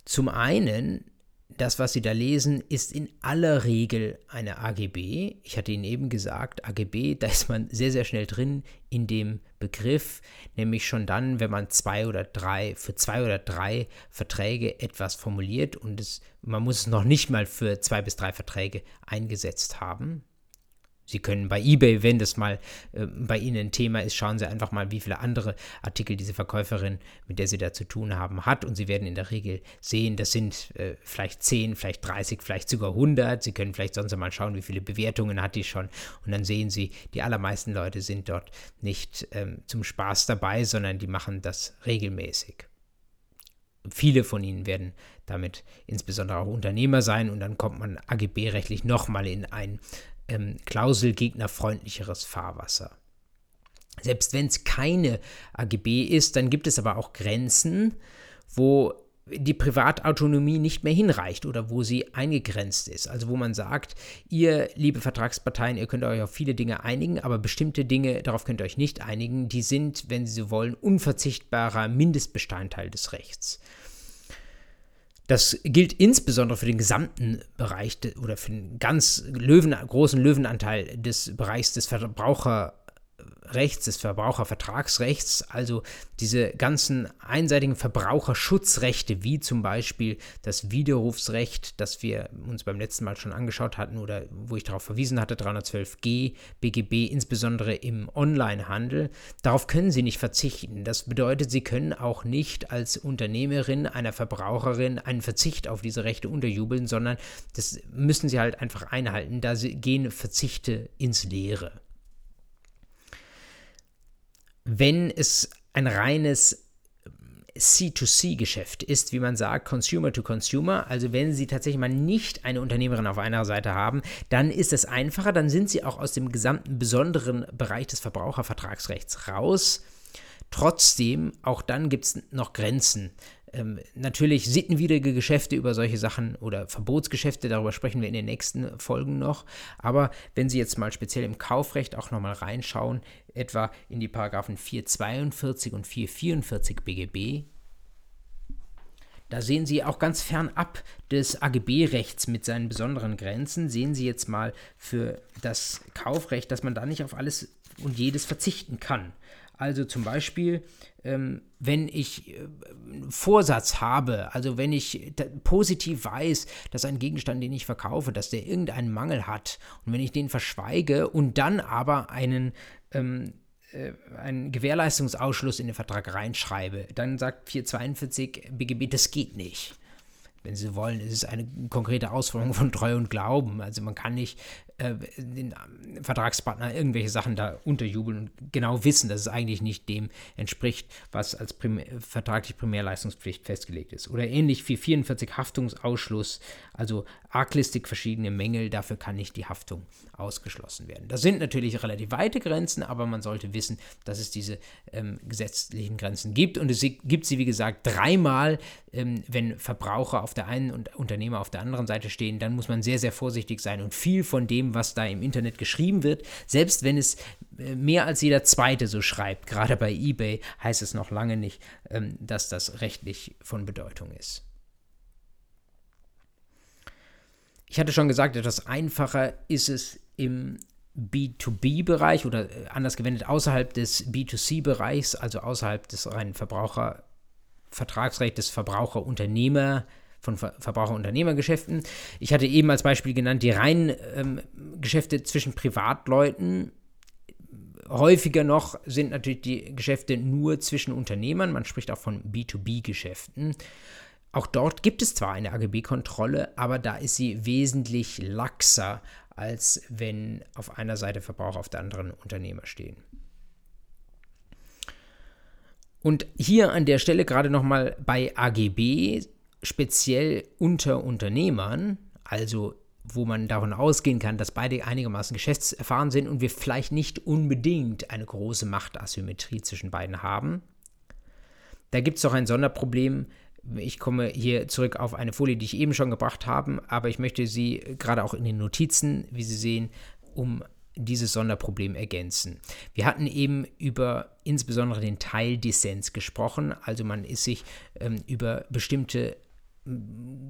Zum einen das, was Sie da lesen, ist in aller Regel eine AGB. Ich hatte Ihnen eben gesagt, AGB, (laughs) da ist man sehr, sehr schnell drin in dem Begriff, nämlich schon dann, wenn man zwei oder drei, für zwei oder drei Verträge etwas formuliert und es, man muss es noch nicht mal für zwei bis drei Verträge eingesetzt haben. Sie können bei eBay, wenn das mal äh, bei Ihnen ein Thema ist, schauen Sie einfach mal, wie viele andere Artikel diese Verkäuferin, mit der Sie da zu tun haben, hat. Und Sie werden in der Regel sehen, das sind äh, vielleicht 10, vielleicht 30, vielleicht sogar 100. Sie können vielleicht sonst mal schauen, wie viele Bewertungen hat die schon. Und dann sehen Sie, die allermeisten Leute sind dort nicht ähm, zum Spaß dabei, sondern die machen das regelmäßig. Viele von ihnen werden damit insbesondere auch Unternehmer sein und dann kommt man AGB-rechtlich nochmal in ein ähm, klauselgegnerfreundlicheres Fahrwasser. Selbst wenn es keine AGB ist, dann gibt es aber auch Grenzen, wo die Privatautonomie nicht mehr hinreicht oder wo sie eingegrenzt ist. Also wo man sagt, ihr, liebe Vertragsparteien, ihr könnt euch auf viele Dinge einigen, aber bestimmte Dinge, darauf könnt ihr euch nicht einigen, die sind, wenn Sie so wollen, unverzichtbarer Mindestbestandteil des Rechts. Das gilt insbesondere für den gesamten Bereich de, oder für den ganz Löwen, großen Löwenanteil des Bereichs des Verbraucher, Rechts, des Verbrauchervertragsrechts, also diese ganzen einseitigen Verbraucherschutzrechte, wie zum Beispiel das Widerrufsrecht, das wir uns beim letzten Mal schon angeschaut hatten oder wo ich darauf verwiesen hatte, 312g BGB, insbesondere im Onlinehandel, darauf können Sie nicht verzichten. Das bedeutet, Sie können auch nicht als Unternehmerin einer Verbraucherin einen Verzicht auf diese Rechte unterjubeln, sondern das müssen Sie halt einfach einhalten. Da gehen Verzichte ins Leere wenn es ein reines C2C-Geschäft ist, wie man sagt, Consumer to Consumer, also wenn Sie tatsächlich mal nicht eine Unternehmerin auf einer Seite haben, dann ist es einfacher, dann sind Sie auch aus dem gesamten besonderen Bereich des Verbrauchervertragsrechts raus. Trotzdem, auch dann gibt es noch Grenzen ähm, natürlich sittenwidrige Geschäfte über solche Sachen oder Verbotsgeschäfte, darüber sprechen wir in den nächsten Folgen noch. Aber wenn Sie jetzt mal speziell im Kaufrecht auch nochmal reinschauen, etwa in die Paragraphen 442 und 444 BGB, da sehen Sie auch ganz fernab des AGB-Rechts mit seinen besonderen Grenzen, sehen Sie jetzt mal für das Kaufrecht, dass man da nicht auf alles und jedes verzichten kann. Also zum Beispiel, ähm, wenn ich äh, Vorsatz habe, also wenn ich positiv weiß, dass ein Gegenstand, den ich verkaufe, dass der irgendeinen Mangel hat und wenn ich den verschweige und dann aber einen ähm, äh, einen Gewährleistungsausschluss in den Vertrag reinschreibe, dann sagt 442 BGB, das geht nicht wenn Sie wollen, ist es eine konkrete Ausformung von Treu und Glauben. Also man kann nicht äh, den Vertragspartner irgendwelche Sachen da unterjubeln und genau wissen, dass es eigentlich nicht dem entspricht, was als prim vertraglich Primärleistungspflicht festgelegt ist. Oder ähnlich wie 44 Haftungsausschluss, also arglistig verschiedene Mängel, dafür kann nicht die Haftung ausgeschlossen werden. Das sind natürlich relativ weite Grenzen, aber man sollte wissen, dass es diese ähm, gesetzlichen Grenzen gibt und es gibt sie, wie gesagt, dreimal, ähm, wenn Verbraucher auf der einen und Unternehmer auf der anderen Seite stehen, dann muss man sehr, sehr vorsichtig sein und viel von dem, was da im Internet geschrieben wird, selbst wenn es äh, mehr als jeder Zweite so schreibt, gerade bei eBay, heißt es noch lange nicht, ähm, dass das rechtlich von Bedeutung ist. Ich hatte schon gesagt, etwas einfacher ist es im B2B-Bereich oder äh, anders gewendet außerhalb des B2C-Bereichs, also außerhalb des reinen Verbrauchervertragsrechts des Verbraucherunternehmer von Ver Verbraucherunternehmergeschäften. Ich hatte eben als Beispiel genannt die reinen ähm, Geschäfte zwischen Privatleuten. Häufiger noch sind natürlich die Geschäfte nur zwischen Unternehmern. Man spricht auch von B2B-Geschäften. Auch dort gibt es zwar eine AGB-Kontrolle, aber da ist sie wesentlich laxer, als wenn auf einer Seite Verbraucher, auf der anderen Unternehmer stehen. Und hier an der Stelle gerade nochmal bei AGB speziell unter Unternehmern, also wo man davon ausgehen kann, dass beide einigermaßen geschäftserfahren sind und wir vielleicht nicht unbedingt eine große Machtasymmetrie zwischen beiden haben. Da gibt es doch ein Sonderproblem. Ich komme hier zurück auf eine Folie, die ich eben schon gebracht habe, aber ich möchte sie gerade auch in den Notizen, wie Sie sehen, um dieses Sonderproblem ergänzen. Wir hatten eben über insbesondere den Teildissens gesprochen, also man ist sich ähm, über bestimmte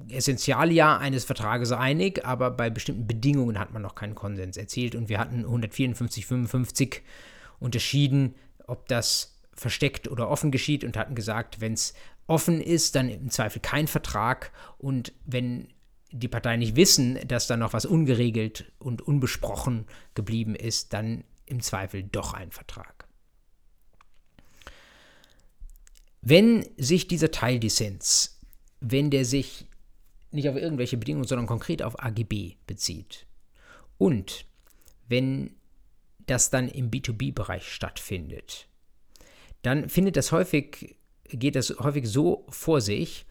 Essentialia eines Vertrages einig, aber bei bestimmten Bedingungen hat man noch keinen Konsens erzielt. Und wir hatten 154,55 unterschieden, ob das versteckt oder offen geschieht und hatten gesagt, wenn es offen ist, dann im Zweifel kein Vertrag und wenn die Parteien nicht wissen, dass da noch was ungeregelt und unbesprochen geblieben ist, dann im Zweifel doch ein Vertrag. Wenn sich dieser Teildissens wenn der sich nicht auf irgendwelche Bedingungen, sondern konkret auf AGB bezieht. Und wenn das dann im B2B-Bereich stattfindet, dann findet das häufig, geht das häufig so vor sich,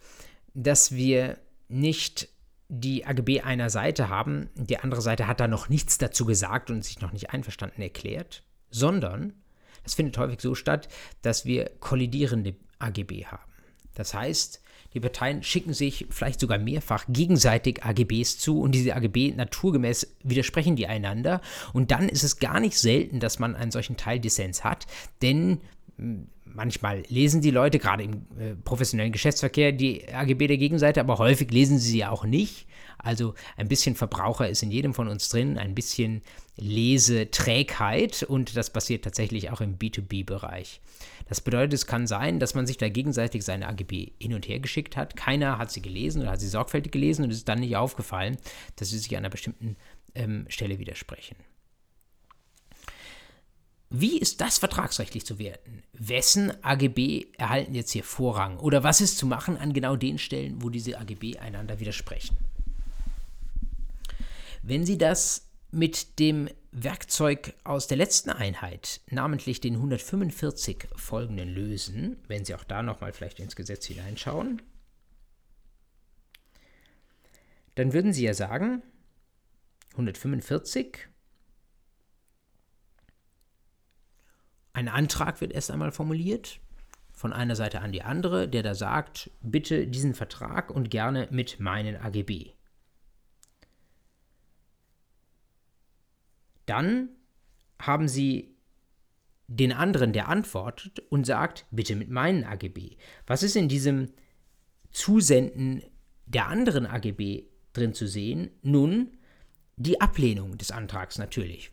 dass wir nicht die AGB einer Seite haben, die andere Seite hat da noch nichts dazu gesagt und sich noch nicht einverstanden erklärt, sondern das findet häufig so statt, dass wir kollidierende AGB haben. Das heißt, die Parteien schicken sich vielleicht sogar mehrfach gegenseitig AGBs zu und diese AGB naturgemäß widersprechen die einander. Und dann ist es gar nicht selten, dass man einen solchen Teildissens hat, denn hm, manchmal lesen die Leute, gerade im äh, professionellen Geschäftsverkehr, die AGB der Gegenseite, aber häufig lesen sie sie auch nicht. Also ein bisschen Verbraucher ist in jedem von uns drin, ein bisschen Leseträgheit und das passiert tatsächlich auch im B2B-Bereich. Das bedeutet, es kann sein, dass man sich da gegenseitig seine AGB hin und her geschickt hat. Keiner hat sie gelesen oder hat sie sorgfältig gelesen und es ist dann nicht aufgefallen, dass sie sich an einer bestimmten ähm, Stelle widersprechen. Wie ist das vertragsrechtlich zu werten? Wessen AGB erhalten jetzt hier Vorrang? Oder was ist zu machen an genau den Stellen, wo diese AGB einander widersprechen? Wenn Sie das mit dem Werkzeug aus der letzten Einheit, namentlich den 145 folgenden lösen, wenn Sie auch da nochmal vielleicht ins Gesetz hineinschauen, dann würden Sie ja sagen, 145 Ein Antrag wird erst einmal formuliert von einer Seite an die andere, der da sagt, bitte diesen Vertrag und gerne mit meinen AGB. Dann haben Sie den anderen, der antwortet und sagt, bitte mit meinen AGB. Was ist in diesem Zusenden der anderen AGB drin zu sehen? Nun, die Ablehnung des Antrags natürlich.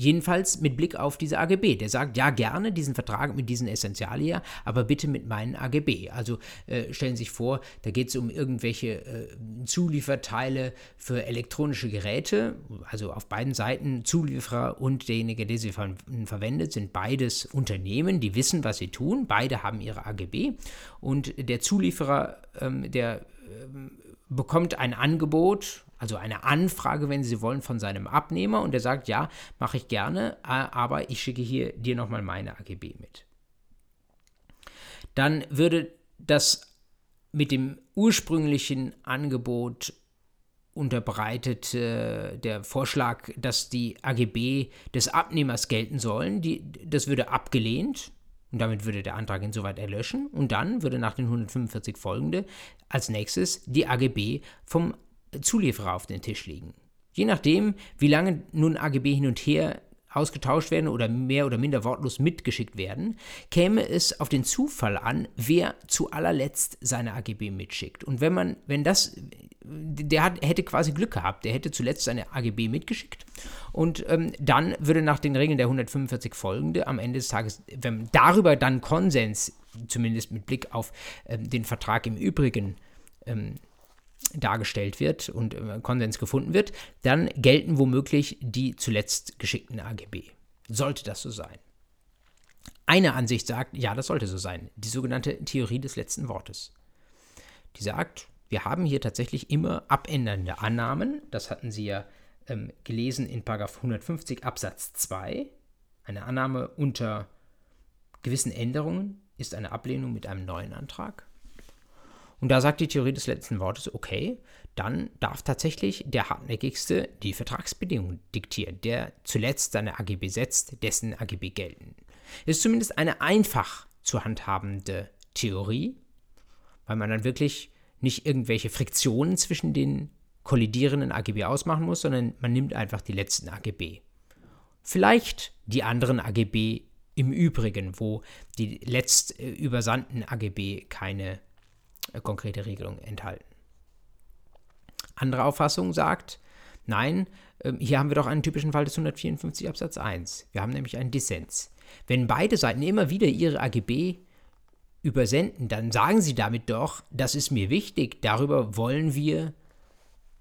Jedenfalls mit Blick auf diese AGB. Der sagt, ja, gerne diesen Vertrag mit diesen Essentialien, aber bitte mit meinen AGB. Also äh, stellen Sie sich vor, da geht es um irgendwelche äh, Zulieferteile für elektronische Geräte. Also auf beiden Seiten Zulieferer und derjenige, der sie ver verwendet, sind beides Unternehmen, die wissen, was sie tun. Beide haben ihre AGB. Und der Zulieferer, ähm, der ähm, bekommt ein Angebot, also eine Anfrage, wenn Sie wollen, von seinem Abnehmer und der sagt, ja, mache ich gerne, aber ich schicke hier dir nochmal meine AGB mit. Dann würde das mit dem ursprünglichen Angebot unterbreitet äh, der Vorschlag, dass die AGB des Abnehmers gelten sollen. Die, das würde abgelehnt. Und damit würde der Antrag insoweit erlöschen. Und dann würde nach den 145 folgende als nächstes die AGB vom Zulieferer auf den Tisch liegen. Je nachdem, wie lange nun AGB hin und her ausgetauscht werden oder mehr oder minder wortlos mitgeschickt werden, käme es auf den Zufall an, wer zu allerletzt seine AGB mitschickt. Und wenn man, wenn das, der hat, hätte quasi Glück gehabt, der hätte zuletzt seine AGB mitgeschickt und ähm, dann würde nach den Regeln der 145 folgende am Ende des Tages, wenn darüber dann Konsens, zumindest mit Blick auf ähm, den Vertrag im Übrigen, ähm, dargestellt wird und äh, Konsens gefunden wird, dann gelten womöglich die zuletzt geschickten AGB. Sollte das so sein? Eine Ansicht sagt, ja, das sollte so sein, die sogenannte Theorie des letzten Wortes. Die sagt, wir haben hier tatsächlich immer abändernde Annahmen, das hatten Sie ja ähm, gelesen in 150 Absatz 2. Eine Annahme unter gewissen Änderungen ist eine Ablehnung mit einem neuen Antrag. Und da sagt die Theorie des letzten Wortes, okay, dann darf tatsächlich der Hartnäckigste die Vertragsbedingungen diktieren, der zuletzt seine AGB setzt, dessen AGB gelten. Ist zumindest eine einfach zu handhabende Theorie, weil man dann wirklich nicht irgendwelche Friktionen zwischen den kollidierenden AGB ausmachen muss, sondern man nimmt einfach die letzten AGB. Vielleicht die anderen AGB im Übrigen, wo die letzt übersandten AGB keine konkrete Regelung enthalten. Andere Auffassung sagt, nein, ähm, hier haben wir doch einen typischen Fall des 154 Absatz 1. Wir haben nämlich einen Dissens. Wenn beide Seiten immer wieder ihre AGB übersenden, dann sagen sie damit doch, das ist mir wichtig, darüber wollen wir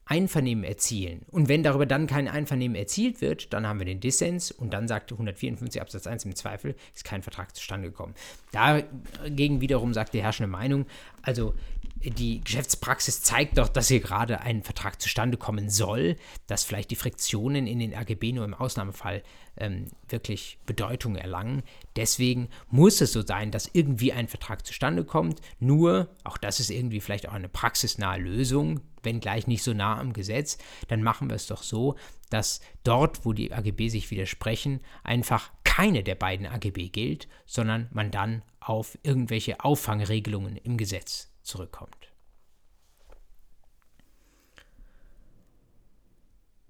Einvernehmen erzielen. Und wenn darüber dann kein Einvernehmen erzielt wird, dann haben wir den Dissens und dann sagt 154 Absatz 1 im Zweifel, ist kein Vertrag zustande gekommen. Dagegen wiederum sagt die herrschende Meinung, also die Geschäftspraxis zeigt doch, dass hier gerade ein Vertrag zustande kommen soll, dass vielleicht die Friktionen in den AGB nur im Ausnahmefall ähm, wirklich Bedeutung erlangen. Deswegen muss es so sein, dass irgendwie ein Vertrag zustande kommt. Nur, auch das ist irgendwie vielleicht auch eine praxisnahe Lösung, wenngleich nicht so nah am Gesetz, dann machen wir es doch so, dass dort, wo die AGB sich widersprechen, einfach keine der beiden AGB gilt, sondern man dann auf irgendwelche Auffangregelungen im Gesetz zurückkommt.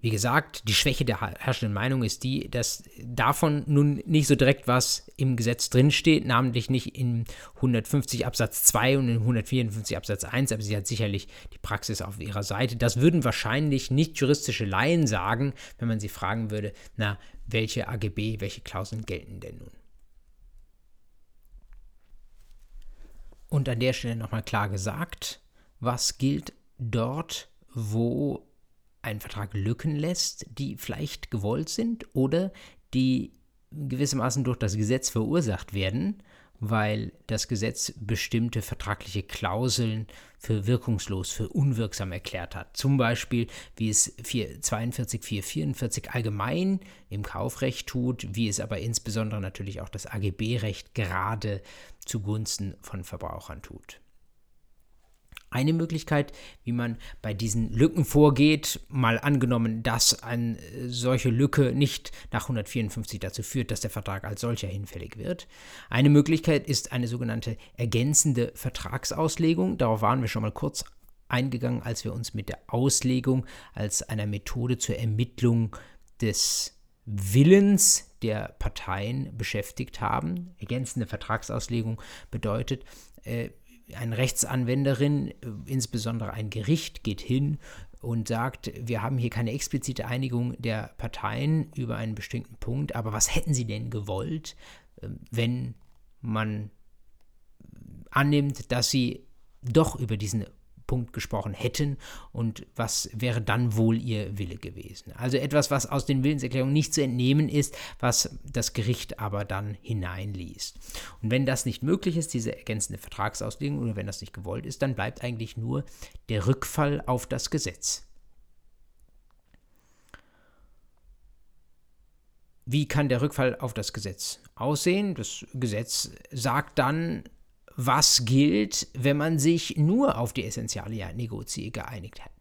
Wie gesagt, die Schwäche der herrschenden Meinung ist die, dass davon nun nicht so direkt was im Gesetz drinsteht, namentlich nicht in 150 Absatz 2 und in 154 Absatz 1, aber sie hat sicherlich die Praxis auf ihrer Seite. Das würden wahrscheinlich nicht juristische Laien sagen, wenn man sie fragen würde, na, welche AGB, welche Klauseln gelten denn nun? Und an der Stelle nochmal klar gesagt, was gilt dort, wo ein Vertrag Lücken lässt, die vielleicht gewollt sind oder die gewissermaßen durch das Gesetz verursacht werden, weil das Gesetz bestimmte vertragliche Klauseln für wirkungslos, für unwirksam erklärt hat. Zum Beispiel, wie es 442, 444 allgemein im Kaufrecht tut, wie es aber insbesondere natürlich auch das AGB-Recht gerade zugunsten von Verbrauchern tut. Eine Möglichkeit, wie man bei diesen Lücken vorgeht, mal angenommen, dass eine solche Lücke nicht nach 154 dazu führt, dass der Vertrag als solcher hinfällig wird. Eine Möglichkeit ist eine sogenannte ergänzende Vertragsauslegung. Darauf waren wir schon mal kurz eingegangen, als wir uns mit der Auslegung als einer Methode zur Ermittlung des Willens der Parteien beschäftigt haben. Ergänzende Vertragsauslegung bedeutet, äh, eine Rechtsanwenderin, äh, insbesondere ein Gericht, geht hin und sagt, wir haben hier keine explizite Einigung der Parteien über einen bestimmten Punkt, aber was hätten sie denn gewollt, ähm, wenn man annimmt, dass sie doch über diesen Punkt gesprochen hätten und was wäre dann wohl ihr Wille gewesen. Also etwas, was aus den Willenserklärungen nicht zu entnehmen ist, was das Gericht aber dann hineinliest. Und wenn das nicht möglich ist, diese ergänzende Vertragsauslegung, oder wenn das nicht gewollt ist, dann bleibt eigentlich nur der Rückfall auf das Gesetz. Wie kann der Rückfall auf das Gesetz aussehen? Das Gesetz sagt dann, was gilt, wenn man sich nur auf die Essentialia Negotii geeinigt hat.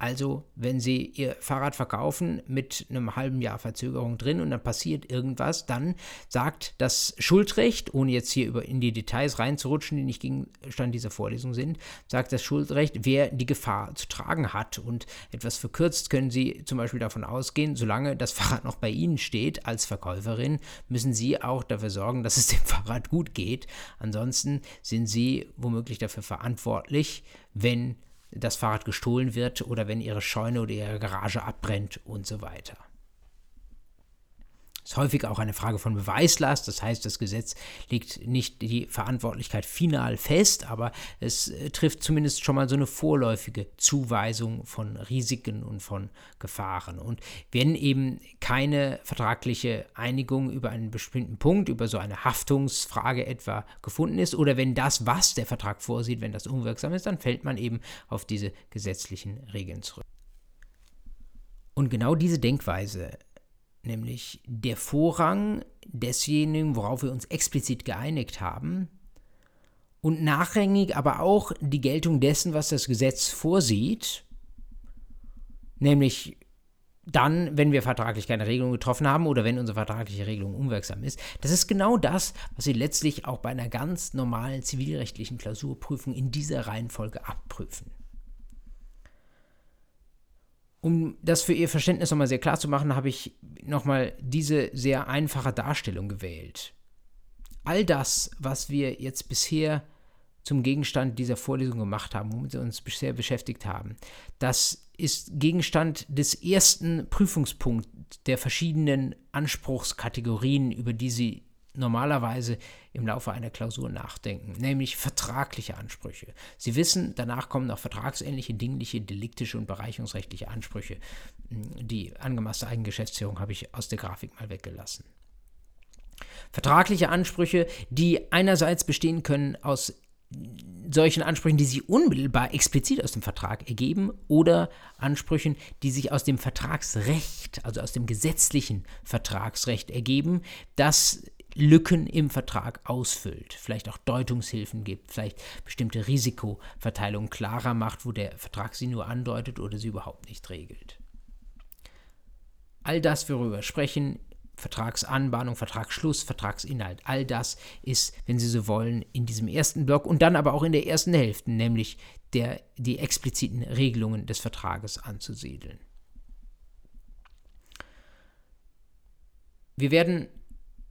Also, wenn Sie Ihr Fahrrad verkaufen mit einem halben Jahr Verzögerung drin und dann passiert irgendwas, dann sagt das Schuldrecht, ohne jetzt hier in die Details reinzurutschen, die nicht Gegenstand dieser Vorlesung sind, sagt das Schuldrecht, wer die Gefahr zu tragen hat. Und etwas verkürzt können Sie zum Beispiel davon ausgehen, solange das (laughs) Fahrrad noch bei Ihnen steht als Verkäuferin, müssen Sie auch dafür sorgen, dass es dem Fahrrad gut geht. Ansonsten sind Sie womöglich dafür verantwortlich, wenn das Fahrrad gestohlen wird oder wenn ihre Scheune oder ihre Garage abbrennt und so weiter ist häufig auch eine Frage von Beweislast. Das heißt, das Gesetz legt nicht die Verantwortlichkeit final fest, aber es äh, trifft zumindest schon mal so eine vorläufige Zuweisung von Risiken und von Gefahren. Und wenn eben keine vertragliche Einigung über einen bestimmten Punkt, über so eine Haftungsfrage etwa gefunden ist, oder wenn das, was der Vertrag vorsieht, wenn das unwirksam ist, dann fällt man eben auf diese gesetzlichen Regeln zurück. Und genau diese Denkweise nämlich der Vorrang desjenigen, worauf wir uns explizit geeinigt haben, und nachrangig aber auch die Geltung dessen, was das Gesetz vorsieht, nämlich dann, wenn wir vertraglich keine Regelung getroffen haben oder wenn unsere vertragliche Regelung unwirksam ist. Das ist genau das, was Sie letztlich auch bei einer ganz normalen zivilrechtlichen Klausurprüfung in dieser Reihenfolge abprüfen. Um das für Ihr Verständnis nochmal sehr klar zu machen, habe ich nochmal diese sehr einfache Darstellung gewählt. All das, was wir jetzt bisher zum Gegenstand dieser Vorlesung gemacht haben, womit wir uns bisher beschäftigt haben, das ist Gegenstand des ersten Prüfungspunkts der verschiedenen Anspruchskategorien, über die Sie normalerweise im Laufe einer Klausur nachdenken, nämlich vertragliche Ansprüche. Sie wissen, danach kommen noch vertragsähnliche, dingliche, deliktische und bereicherungsrechtliche Ansprüche. Die angemaßte Eigengeschäftsführung habe ich aus der Grafik mal weggelassen. Vertragliche Ansprüche, die einerseits bestehen können aus solchen Ansprüchen, die sich unmittelbar explizit aus dem Vertrag ergeben oder Ansprüchen, die sich aus dem Vertragsrecht, also aus dem gesetzlichen Vertragsrecht ergeben, das Lücken im Vertrag ausfüllt, vielleicht auch Deutungshilfen gibt, vielleicht bestimmte Risikoverteilungen klarer macht, wo der Vertrag sie nur andeutet oder sie überhaupt nicht regelt. All das, worüber wir sprechen, Vertragsanbahnung, Vertragsschluss, Vertragsinhalt, all das ist, wenn Sie so wollen, in diesem ersten Block und dann aber auch in der ersten Hälfte, nämlich der, die expliziten Regelungen des Vertrages anzusiedeln. wir werden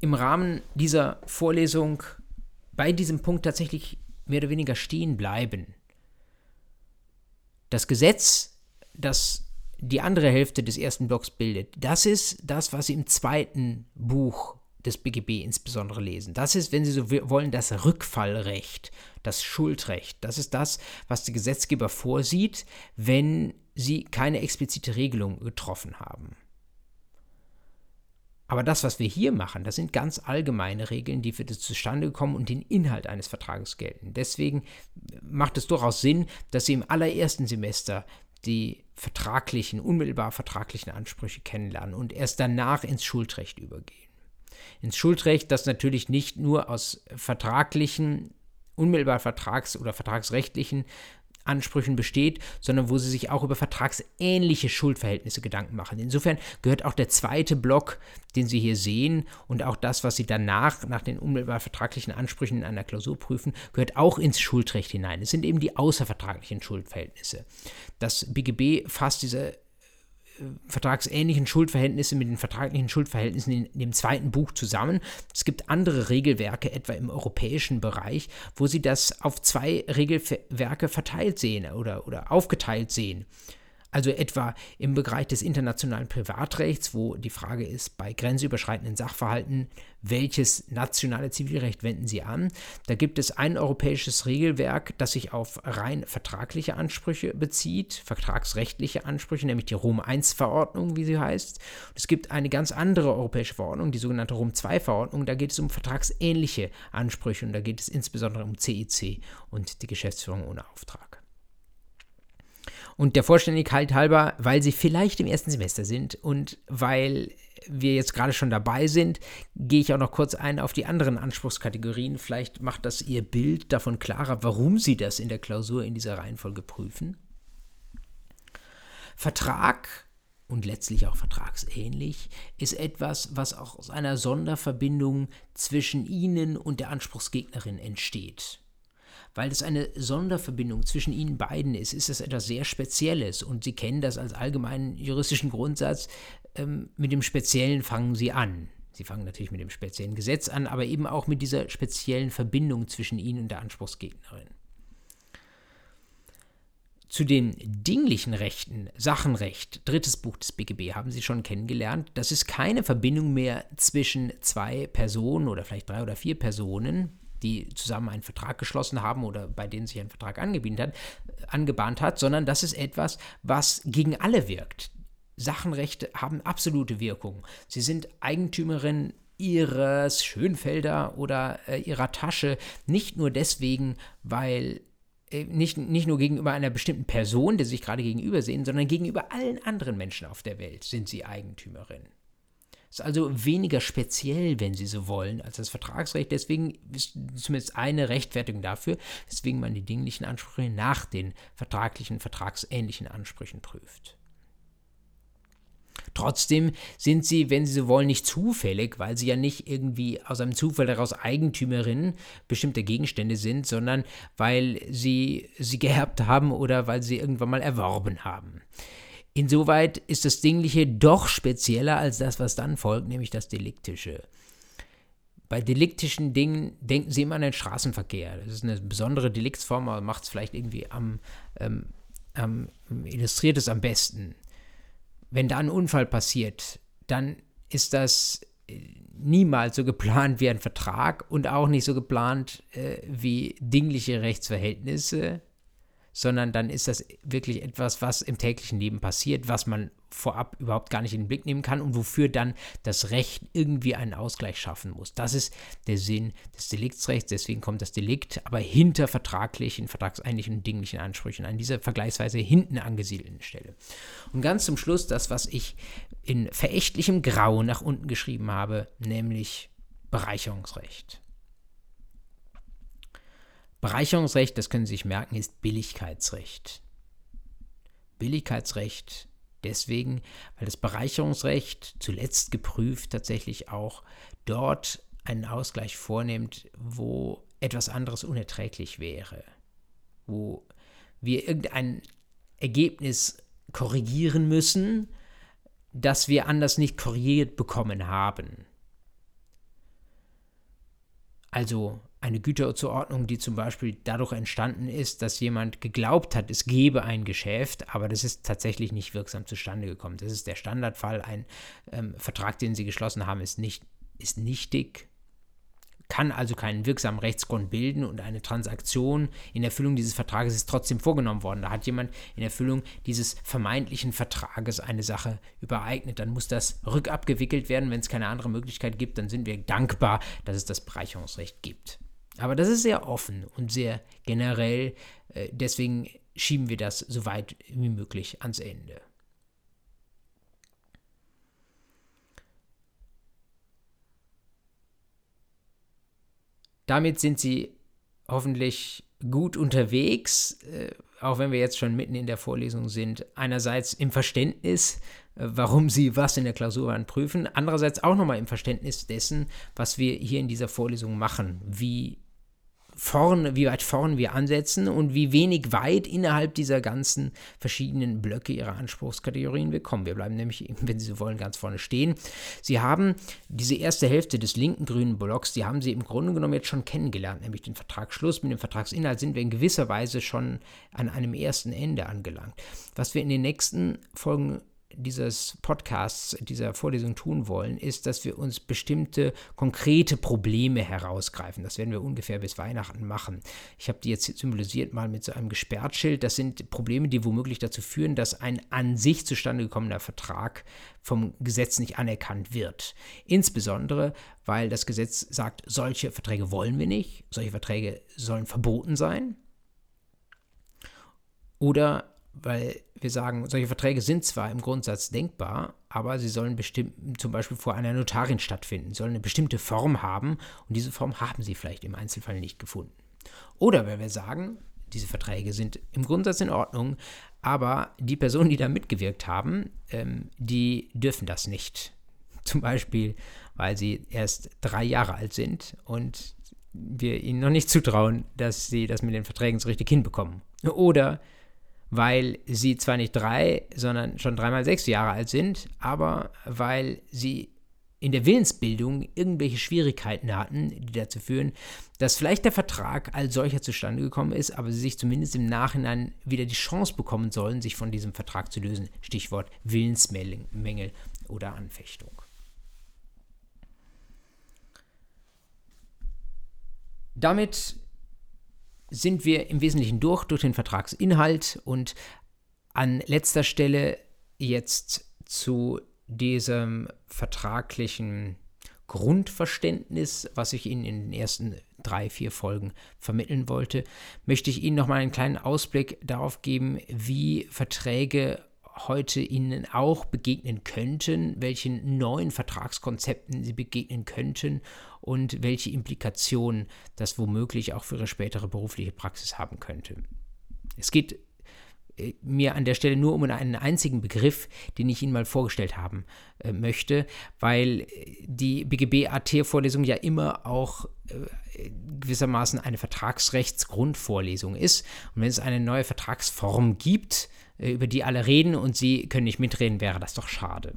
im Rahmen dieser Vorlesung bei diesem Punkt tatsächlich mehr oder weniger stehen bleiben. Das Gesetz, das die andere Hälfte des ersten Blocks bildet, das ist das, was Sie im zweiten Buch des BGB insbesondere lesen. Das ist, wenn Sie so wollen, das Rückfallrecht, das Schuldrecht. Das ist das, was der Gesetzgeber vorsieht, wenn Sie keine explizite Regelung getroffen haben. Aber das, was wir hier machen, das sind ganz allgemeine Regeln, die für das Zustande kommen und den Inhalt eines Vertrages gelten. Deswegen macht es durchaus Sinn, dass Sie im allerersten Semester die vertraglichen, unmittelbar vertraglichen Ansprüche kennenlernen und erst danach ins Schuldrecht übergehen. Ins Schuldrecht, das natürlich nicht nur aus vertraglichen, unmittelbar vertrags- oder vertragsrechtlichen Ansprüchen besteht, sondern wo sie sich auch über vertragsähnliche Schuldverhältnisse Gedanken machen. Insofern gehört auch der zweite Block, den Sie hier sehen, und auch das, was Sie danach nach den unmittelbar vertraglichen Ansprüchen in einer Klausur prüfen, gehört auch ins Schuldrecht hinein. Es sind eben die außervertraglichen Schuldverhältnisse. Das BGB fasst diese vertragsähnlichen Schuldverhältnisse mit den vertraglichen Schuldverhältnissen in, dem zweiten Buch zusammen. Es gibt andere Regelwerke, etwa im europäischen Bereich, wo sie das auf zwei Regelwerke verteilt sehen oder, oder aufgeteilt sehen. Also etwa im Bereich des internationalen Privatrechts, wo die Frage ist, bei grenzüberschreitenden Sachverhalten, welches nationale Zivilrecht wenden Sie an? Da gibt es ein europäisches Regelwerk, das sich auf rein vertragliche Ansprüche bezieht, vertragsrechtliche Ansprüche, nämlich die Rom I-Verordnung, wie sie heißt. Und es gibt eine ganz andere europäische Verordnung, die sogenannte Rom II-Verordnung. Da geht es um vertragsähnliche Ansprüche und da geht es insbesondere um CIC und die Geschäftsführung ohne Auftrag. Und der Vollständigkeit halber, weil sie vielleicht im ersten Semester sind und weil wir jetzt gerade schon dabei sind, gehe ich auch noch kurz ein auf die anderen Anspruchskategorien. Vielleicht macht das Ihr Bild davon klarer, warum Sie das in der Klausur in dieser Reihenfolge prüfen. Vertrag und letztlich auch vertragsähnlich ist etwas, was auch aus einer Sonderverbindung zwischen Ihnen und der Anspruchsgegnerin entsteht weil es eine Sonderverbindung zwischen ihnen beiden ist, ist das etwas sehr Spezielles und sie kennen das als allgemeinen juristischen Grundsatz. Ähm, mit dem Speziellen fangen sie an. Sie fangen natürlich mit dem speziellen Gesetz an, aber eben auch mit dieser speziellen Verbindung zwischen ihnen und der Anspruchsgegnerin. Zu den dinglichen Rechten, Sachenrecht, drittes Buch des BGB, haben Sie schon kennengelernt. Das ist keine Verbindung mehr zwischen zwei Personen oder vielleicht drei oder vier Personen, die zusammen einen Vertrag geschlossen haben oder bei denen sich ein Vertrag hat, angebahnt hat, sondern das ist etwas, was gegen alle wirkt. Sachenrechte haben absolute Wirkung. Sie sind Eigentümerin ihres Schönfelder oder äh, ihrer Tasche, nicht nur deswegen, weil äh, nicht, nicht nur gegenüber einer bestimmten Person, der sich gerade gegenüber sehen, sondern gegenüber allen anderen Menschen auf der Welt sind sie Eigentümerin. Ist also weniger speziell, wenn Sie so wollen, als das Vertragsrecht. Deswegen ist zumindest eine Rechtfertigung dafür, weswegen man die dinglichen Ansprüche nach den vertraglichen, vertragsähnlichen Ansprüchen prüft. Trotzdem sind sie, wenn sie so wollen, nicht zufällig, weil sie ja nicht irgendwie aus einem Zufall daraus Eigentümerinnen bestimmter Gegenstände sind, sondern weil sie sie geerbt haben oder weil sie irgendwann mal erworben haben. Insoweit ist das Dingliche doch spezieller als das, was dann folgt, nämlich das Deliktische. Bei deliktischen Dingen denken Sie immer an den Straßenverkehr. Das ist eine besondere Deliktsform, aber macht es vielleicht irgendwie am, ähm, am, illustriert es am besten. Wenn da ein Unfall passiert, dann ist das äh, niemals so geplant wie ein Vertrag und auch nicht so geplant äh, wie dingliche Rechtsverhältnisse, sondern dann ist das wirklich etwas, was im täglichen Leben passiert, was man vorab überhaupt gar nicht in den Blick nehmen kann und wofür dann das Recht irgendwie einen Ausgleich schaffen muss. Das ist der Sinn des Deliktsrechts, deswegen kommt das Delikt aber hinter vertraglichen, vertragsähnlichen und dinglichen Ansprüchen an dieser vergleichsweise hinten angesiedelten Stelle. Und ganz zum Schluss das, was ich in verächtlichem Grau nach unten geschrieben habe, nämlich Bereicherungsrecht. Bereicherungsrecht, das können Sie sich merken, ist Billigkeitsrecht. Billigkeitsrecht deswegen, weil das Bereicherungsrecht zuletzt geprüft tatsächlich auch dort einen Ausgleich vornimmt, wo etwas anderes unerträglich wäre, wo wir irgendein Ergebnis korrigieren müssen, das wir anders nicht korrigiert bekommen haben. also eine Güterzuordnung, die zum Beispiel dadurch entstanden ist, dass jemand geglaubt hat, es gebe ein Geschäft, aber das ist tatsächlich nicht wirksam zustande gekommen. Das ist der Standardfall. Ein ähm, Vertrag, den Sie geschlossen haben, ist, nicht, ist nichtig, kann also keinen wirksamen Rechtsgrund bilden und eine Transaktion in Erfüllung dieses Vertrages ist trotzdem vorgenommen worden. Da hat jemand in Erfüllung dieses vermeintlichen Vertrages eine Sache übereignet. Dann muss das rückabgewickelt werden. Wenn es keine andere Möglichkeit gibt, dann sind wir dankbar, dass es das Bereicherungsrecht gibt. Aber das ist sehr offen und sehr generell. Äh, deswegen schieben wir das so weit wie möglich ans Ende. Damit sind Sie hoffentlich gut unterwegs, äh, auch wenn wir jetzt schon mitten in der Vorlesung sind. Einerseits im Verständnis, äh, warum Sie was in der Klausur prüfen, andererseits auch nochmal im Verständnis dessen, was wir hier in dieser Vorlesung machen, wie vorn, wie weit vorn wir ansetzen und wie wenig weit innerhalb dieser ganzen verschiedenen Blöcke ihrer Anspruchskategorien wir kommen. Wir bleiben nämlich, (laughs) wenn Sie so wollen, ganz vorne stehen. Sie haben diese erste Hälfte des linken grünen Blocks, die haben Sie im Grunde genommen jetzt schon kennengelernt, nämlich den Vertragsschluss. Mit dem Vertragsinhalt sind wir in gewisser Weise schon an einem ersten Ende angelangt. Was wir in den nächsten Folgen dieses Podcasts, dieser Vorlesung tun wollen, ist, dass wir uns bestimmte konkrete Probleme herausgreifen. Das werden wir ungefähr bis Weihnachten machen. Ich habe die jetzt symbolisiert mal mit so einem Gesperrtschild. Das sind Probleme, die womöglich dazu führen, dass ein an sich zustande gekommener Vertrag vom Gesetz nicht anerkannt wird. Insbesondere, weil das Gesetz sagt, solche Verträge wollen wir nicht, solche Verträge sollen verboten sein. Oder weil wir sagen, solche Verträge sind zwar im Grundsatz denkbar, aber sie sollen bestimmt, zum Beispiel vor einer Notarin stattfinden, sollen eine bestimmte Form haben und diese Form haben sie vielleicht im Einzelfall nicht gefunden. Oder wenn wir sagen, diese Verträge sind im Grundsatz in Ordnung, aber die Personen, die da mitgewirkt haben, ähm, die dürfen das nicht. (laughs) Zum Beispiel, weil sie erst drei Jahre alt sind und wir ihnen noch nicht zutrauen, dass sie das mit den Verträgen so richtig hinbekommen. Oder weil sie zwar nicht drei, sondern schon dreimal sechs Jahre alt sind, aber weil sie in der Willensbildung irgendwelche Schwierigkeiten hatten, die dazu führen, dass vielleicht der Vertrag als solcher zustande gekommen ist, aber sie sich zumindest im Nachhinein wieder die Chance bekommen sollen, sich von diesem Vertrag zu lösen. Stichwort Willensmängel oder Anfechtung. Damit sind wir im Wesentlichen durch, durch den Vertragsinhalt. Und an letzter Stelle jetzt zu diesem vertraglichen Grundverständnis, was ich Ihnen in den ersten drei, vier Folgen vermitteln wollte, möchte ich Ihnen nochmal einen kleinen Ausblick darauf geben, wie Verträge heute Ihnen auch begegnen könnten, welchen neuen Vertragskonzepten Sie begegnen könnten und welche Implikationen das womöglich auch für Ihre spätere berufliche Praxis haben könnte. Es geht äh, mir an der Stelle nur um einen einzigen Begriff, den ich Ihnen mal vorgestellt haben äh, möchte, weil äh, die BGB-AT-Vorlesung ja immer auch äh, gewissermaßen eine Vertragsrechtsgrundvorlesung ist. Und wenn es eine neue Vertragsform gibt, über die alle reden und Sie können nicht mitreden, wäre das doch schade.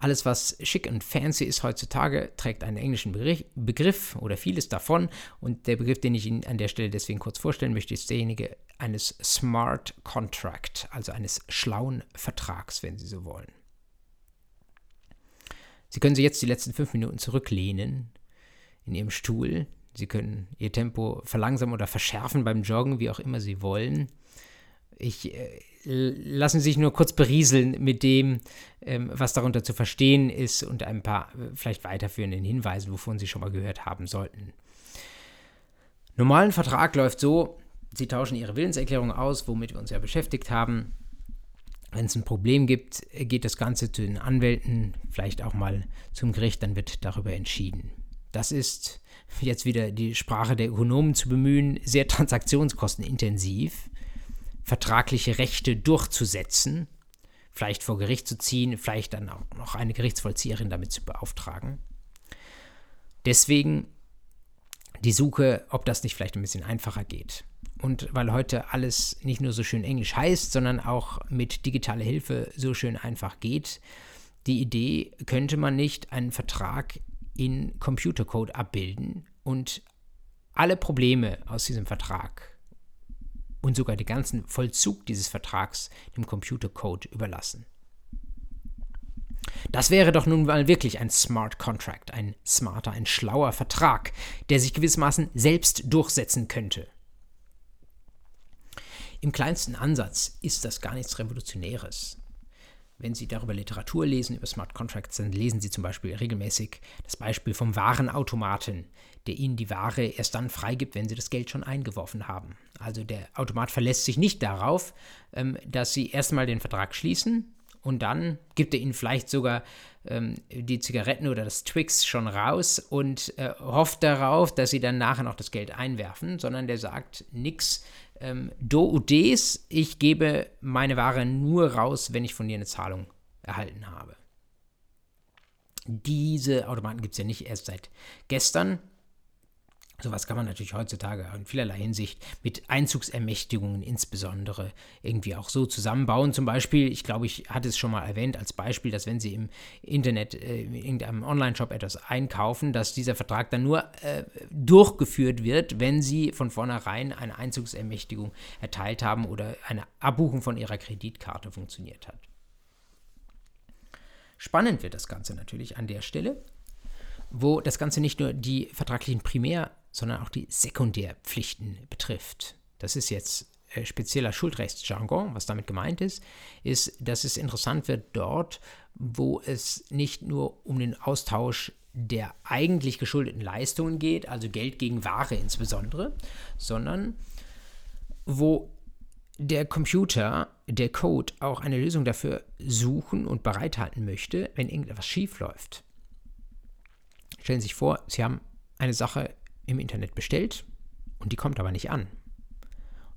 Alles, was schick und fancy ist heutzutage, trägt einen englischen Begriff oder vieles davon. Und der Begriff, den ich Ihnen an der Stelle deswegen kurz vorstellen möchte, ist derjenige eines Smart Contract, also eines schlauen Vertrags, wenn Sie so wollen. Sie können sich jetzt die letzten fünf Minuten zurücklehnen in Ihrem Stuhl. Sie können Ihr Tempo verlangsamen oder verschärfen beim Joggen, wie auch immer Sie wollen. Ich äh, lassen sich nur kurz berieseln mit dem, ähm, was darunter zu verstehen ist und ein paar äh, vielleicht weiterführenden Hinweisen, wovon Sie schon mal gehört haben sollten. Normalen Vertrag läuft so, Sie tauschen Ihre Willenserklärung aus, womit wir uns ja beschäftigt haben. Wenn es ein Problem gibt, geht das Ganze zu den Anwälten, vielleicht auch mal zum Gericht, dann wird darüber entschieden. Das ist jetzt wieder die Sprache der Ökonomen zu bemühen, sehr (laughs) transaktionskostenintensiv vertragliche Rechte durchzusetzen, vielleicht vor Gericht zu ziehen, vielleicht dann auch noch eine Gerichtsvollzieherin damit zu beauftragen. Deswegen die Suche, ob das nicht vielleicht ein bisschen einfacher geht. Und weil heute alles nicht nur so schön Englisch heißt, sondern auch mit digitaler Hilfe so schön einfach geht, die Idee, könnte man nicht einen Vertrag in Computercode abbilden und alle Probleme aus diesem Vertrag und sogar den ganzen Vollzug dieses Vertrags dem Computercode überlassen. Das wäre doch nun mal wirklich ein Smart Contract, ein smarter, ein schlauer Vertrag, der sich gewissermaßen selbst durchsetzen könnte. Im kleinsten Ansatz ist das gar nichts Revolutionäres. Wenn Sie darüber Literatur lesen, über Smart Contracts, dann lesen Sie zum Beispiel regelmäßig das Beispiel vom Warenautomaten, der Ihnen die Ware erst dann freigibt, wenn Sie das Geld schon eingeworfen haben. Also der Automat verlässt sich nicht darauf, ähm, dass Sie erstmal den Vertrag schließen und dann gibt er Ihnen vielleicht sogar ähm, die Zigaretten oder das Twix schon raus und äh, hofft darauf, dass Sie dann nachher noch das Geld einwerfen, sondern der sagt nix, ähm, do und des, ich gebe meine Ware nur raus, wenn ich von dir eine Zahlung erhalten habe. Diese Automaten gibt es ja nicht erst seit gestern. Sowas kann man natürlich heutzutage in vielerlei Hinsicht mit Einzugsermächtigungen insbesondere irgendwie auch so zusammenbauen. Zum Beispiel, ich glaube, ich hatte es schon mal erwähnt als Beispiel, dass wenn Sie im Internet, äh, in irgendeinem Online-Shop etwas einkaufen, dass dieser Vertrag dann nur äh, durchgeführt wird, wenn Sie von vornherein eine Einzugsermächtigung erteilt haben oder eine Abbuchung von Ihrer Kreditkarte funktioniert hat. Spannend wird das Ganze natürlich an der Stelle, wo das Ganze nicht nur die vertraglichen Primär- sondern auch die Sekundärpflichten betrifft. Das ist jetzt äh, spezieller Schuldrechtsjargon. Was damit gemeint ist, ist, dass es interessant wird dort, wo es nicht nur um den Austausch der eigentlich geschuldeten Leistungen geht, also Geld gegen Ware insbesondere, sondern wo der Computer, der Code auch eine Lösung dafür suchen und bereithalten möchte, wenn irgendetwas schief läuft. Stellen Sie sich vor, Sie haben eine Sache im Internet bestellt und die kommt aber nicht an.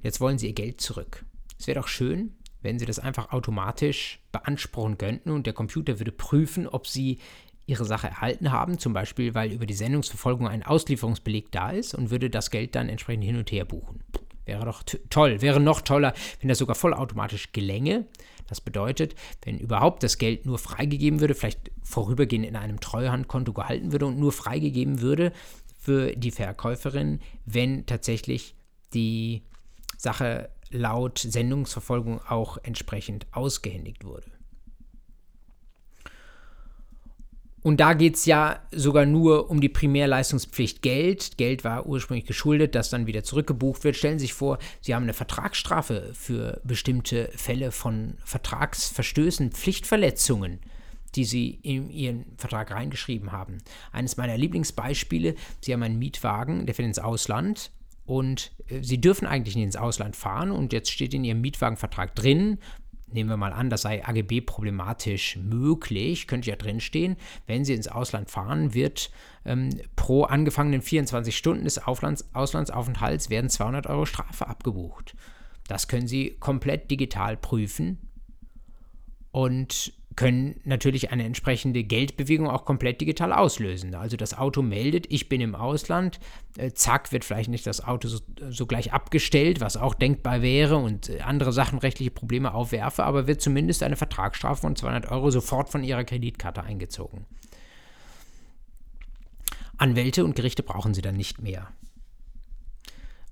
Jetzt wollen sie ihr Geld zurück. Es wäre doch schön, wenn sie das einfach automatisch beanspruchen könnten und der Computer würde prüfen, ob sie ihre Sache erhalten haben, zum Beispiel weil über die Sendungsverfolgung ein Auslieferungsbeleg da ist und würde das Geld dann entsprechend hin und her buchen. Wäre doch toll, wäre noch toller, wenn das sogar vollautomatisch gelänge. Das bedeutet, wenn überhaupt das Geld nur freigegeben würde, vielleicht vorübergehend in einem Treuhandkonto gehalten würde und nur freigegeben würde, für die Verkäuferin, wenn tatsächlich die Sache laut Sendungsverfolgung auch entsprechend ausgehändigt wurde. Und da geht es ja sogar nur um die Primärleistungspflicht Geld. Geld war ursprünglich geschuldet, das dann wieder zurückgebucht wird. Stellen Sie sich vor, Sie haben eine Vertragsstrafe für bestimmte Fälle von Vertragsverstößen, Pflichtverletzungen die Sie in Ihren Vertrag reingeschrieben haben. Eines meiner Lieblingsbeispiele, Sie haben einen Mietwagen, der fährt ins Ausland und äh, Sie dürfen eigentlich nicht ins Ausland fahren und jetzt steht in Ihrem Mietwagenvertrag drin, nehmen wir mal an, das sei AGB problematisch möglich, könnte ja drinstehen, wenn Sie ins Ausland fahren, wird ähm, pro angefangenen 24 Stunden des Auflands, Auslandsaufenthalts werden 200 Euro Strafe abgebucht. Das können Sie komplett digital prüfen und können natürlich eine entsprechende Geldbewegung auch komplett digital auslösen. Also das Auto meldet, ich bin im Ausland, äh, zack, wird vielleicht nicht das Auto so, so, gleich abgestellt, was auch denkbar wäre und äh, andere Sachen rechtliche Probleme aufwerfe, aber wird zumindest eine Vertragsstrafe von 200 Euro sofort von Ihrer Kreditkarte eingezogen. Anwälte und Gerichte brauchen Sie dann nicht mehr.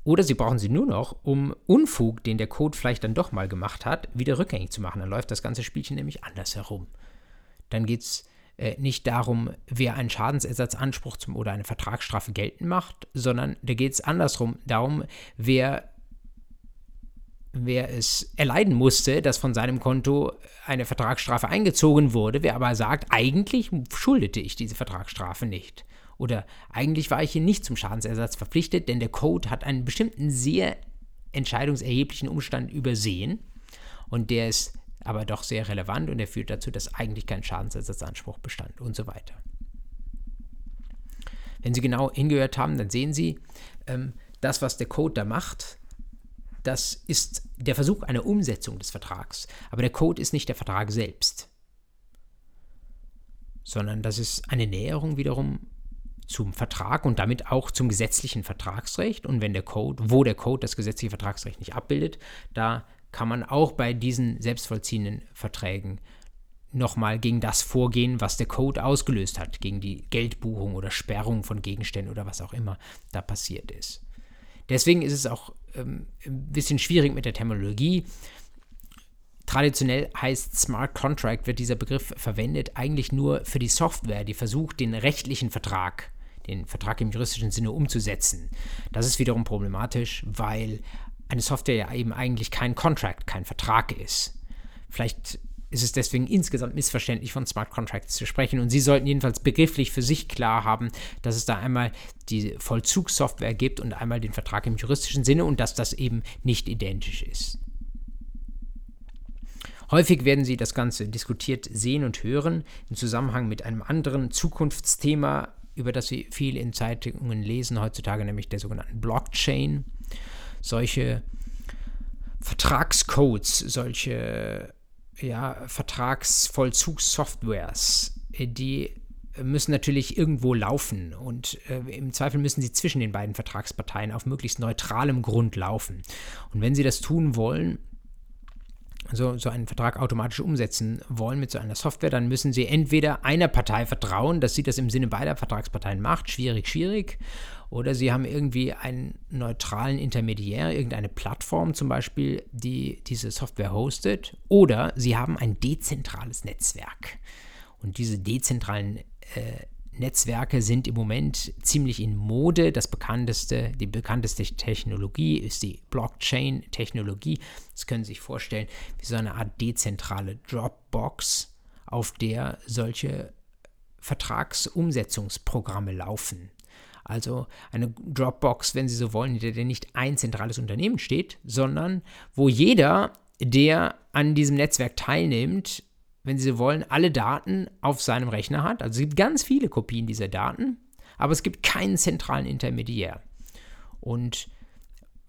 Oder Sie brauchen sie nur noch, um Unfug, den der Code vielleicht dann doch mal gemacht hat, wieder rückgängig zu machen. Dann läuft das ganze Spielchen nämlich anders herum. Dann geht es äh, nicht darum, wer einen Schadensersatzanspruch zum, oder eine Vertragsstrafe geltend macht, sondern da geht es andersrum darum, wer, wer es erleiden musste, dass von seinem Konto eine Vertragsstrafe eingezogen wurde, wer aber sagt, eigentlich schuldete ich diese Vertragsstrafe nicht. Oder eigentlich war ich hier nicht zum Schadensersatz verpflichtet, denn der Code hat einen bestimmten sehr entscheidungserheblichen Umstand übersehen und der ist aber doch sehr relevant und der führt dazu, dass eigentlich kein Schadensersatzanspruch bestand und so weiter. Wenn Sie genau hingehört haben, dann sehen Sie, ähm, das, was der Code da macht, das ist der Versuch einer Umsetzung des Vertrags. Aber der Code ist nicht der Vertrag selbst, sondern das ist eine Näherung wiederum zum Vertrag und damit auch zum gesetzlichen Vertragsrecht. Und wenn der Code, wo der Code das gesetzliche Vertragsrecht nicht abbildet, da kann man auch bei diesen selbstvollziehenden Verträgen nochmal gegen das vorgehen, was der Code ausgelöst hat, gegen die Geldbuchung oder Sperrung von Gegenständen oder was auch immer da passiert ist. Deswegen ist es auch ähm, ein bisschen schwierig mit der Terminologie. Traditionell heißt Smart Contract, wird dieser Begriff verwendet, eigentlich nur für die Software, die versucht, den rechtlichen Vertrag, den Vertrag im juristischen Sinne umzusetzen. Das ist wiederum problematisch, weil eine Software ja eben eigentlich kein Contract, kein Vertrag ist. Vielleicht ist es deswegen insgesamt missverständlich, von Smart Contracts zu sprechen. Und Sie sollten jedenfalls begrifflich für sich klar haben, dass es da einmal die Vollzugssoftware gibt und einmal den Vertrag im juristischen Sinne und dass das eben nicht identisch ist. Häufig werden Sie das Ganze diskutiert sehen und hören im Zusammenhang mit einem anderen Zukunftsthema, über das Sie viel in Zeitungen lesen heutzutage, nämlich der sogenannten Blockchain. Solche Vertragscodes, solche ja, Vertragsvollzugssoftwares, die müssen natürlich irgendwo laufen und äh, im Zweifel müssen sie zwischen den beiden Vertragsparteien auf möglichst neutralem Grund laufen. Und wenn sie das tun wollen, so, so einen Vertrag automatisch umsetzen wollen mit so einer Software, dann müssen sie entweder einer Partei vertrauen, dass sie das im Sinne beider Vertragsparteien macht, schwierig, schwierig, oder sie haben irgendwie einen neutralen Intermediär, irgendeine Plattform zum Beispiel, die diese Software hostet, oder sie haben ein dezentrales Netzwerk. Und diese dezentralen äh, Netzwerke sind im Moment ziemlich in Mode. Das bekannteste, die bekannteste Technologie ist die Blockchain-Technologie. Das können Sie sich vorstellen wie so eine Art dezentrale Dropbox, auf der solche Vertragsumsetzungsprogramme laufen. Also eine Dropbox, wenn Sie so wollen, in der nicht ein zentrales Unternehmen steht, sondern wo jeder, der an diesem Netzwerk teilnimmt, wenn Sie wollen, alle Daten auf seinem Rechner hat. Also es gibt ganz viele Kopien dieser Daten, aber es gibt keinen zentralen Intermediär. Und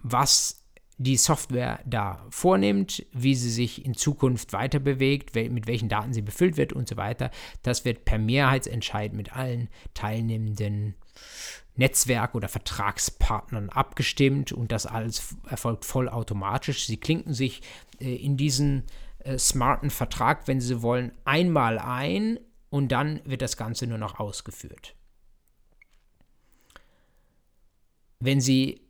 was die Software da vornimmt, wie sie sich in Zukunft weiter bewegt, mit welchen Daten sie befüllt wird und so weiter, das wird per Mehrheitsentscheid mit allen teilnehmenden Netzwerk- oder Vertragspartnern abgestimmt und das alles erfolgt vollautomatisch. Sie klinken sich äh, in diesen äh, smarten Vertrag, wenn Sie wollen, einmal ein und dann wird das Ganze nur noch ausgeführt. Wenn Sie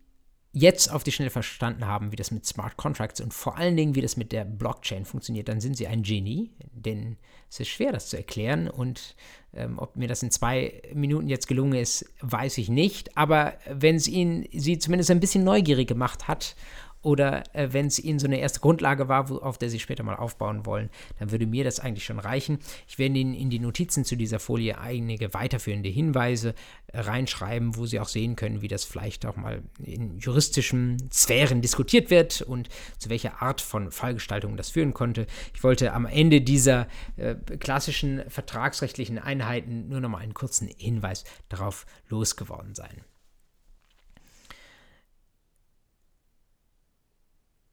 jetzt auf die Schnelle verstanden haben, wie das mit Smart Contracts und vor allen Dingen, wie das mit der Blockchain funktioniert, dann sind Sie ein Genie, denn es ist schwer, das zu erklären und ähm, ob mir das in zwei Minuten jetzt gelungen ist, weiß ich nicht, aber wenn es Ihnen Sie zumindest ein bisschen neugierig gemacht hat oder äh, wenn es Ihnen so eine erste Grundlage war, wo, auf der Sie später mal aufbauen wollen, dann würde mir das eigentlich schon reichen. Ich werde Ihnen in die Notizen zu dieser Folie einige weiterführende Hinweise äh, reinschreiben, wo Sie auch sehen können, wie das vielleicht auch mal in juristischen Sphären diskutiert wird und zu welcher Art von Fallgestaltung das führen konnte. Ich wollte am Ende dieser äh, klassischen vertragsrechtlichen Einheiten nur noch mal einen kurzen Hinweis darauf losgeworden sein.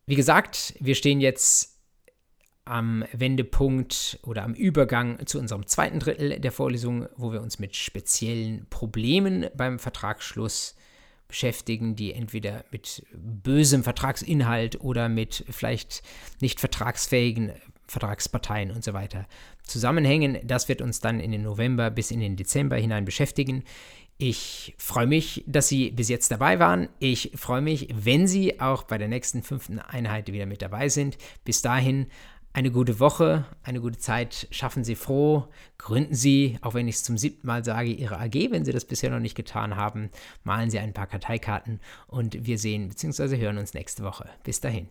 Wie gesagt, wir stehen jetzt am Wendepunkt oder am Übergang zu unserem zweiten Drittel der Vorlesung, wo wir uns mit speziellen Problemen beim Vertragsschluss beschäftigen, die entweder mit bösem Vertragsinhalt oder mit vielleicht nicht vertragsfähigen Vertragsparteien und so weiter zusammenhängen. Das wird uns dann in den November bis in den Dezember hinein beschäftigen. Ich freue mich, dass Sie bis jetzt dabei waren. Ich freue mich, wenn Sie auch bei der nächsten fünften Einheit wieder mit dabei sind. Bis dahin eine gute Woche, eine gute Zeit. Schaffen Sie froh. Gründen Sie, auch wenn ich es zum siebten Mal sage, Ihre AG, wenn Sie das bisher noch nicht getan haben. Malen Sie ein paar Karteikarten und wir sehen bzw. hören uns nächste Woche. Bis dahin.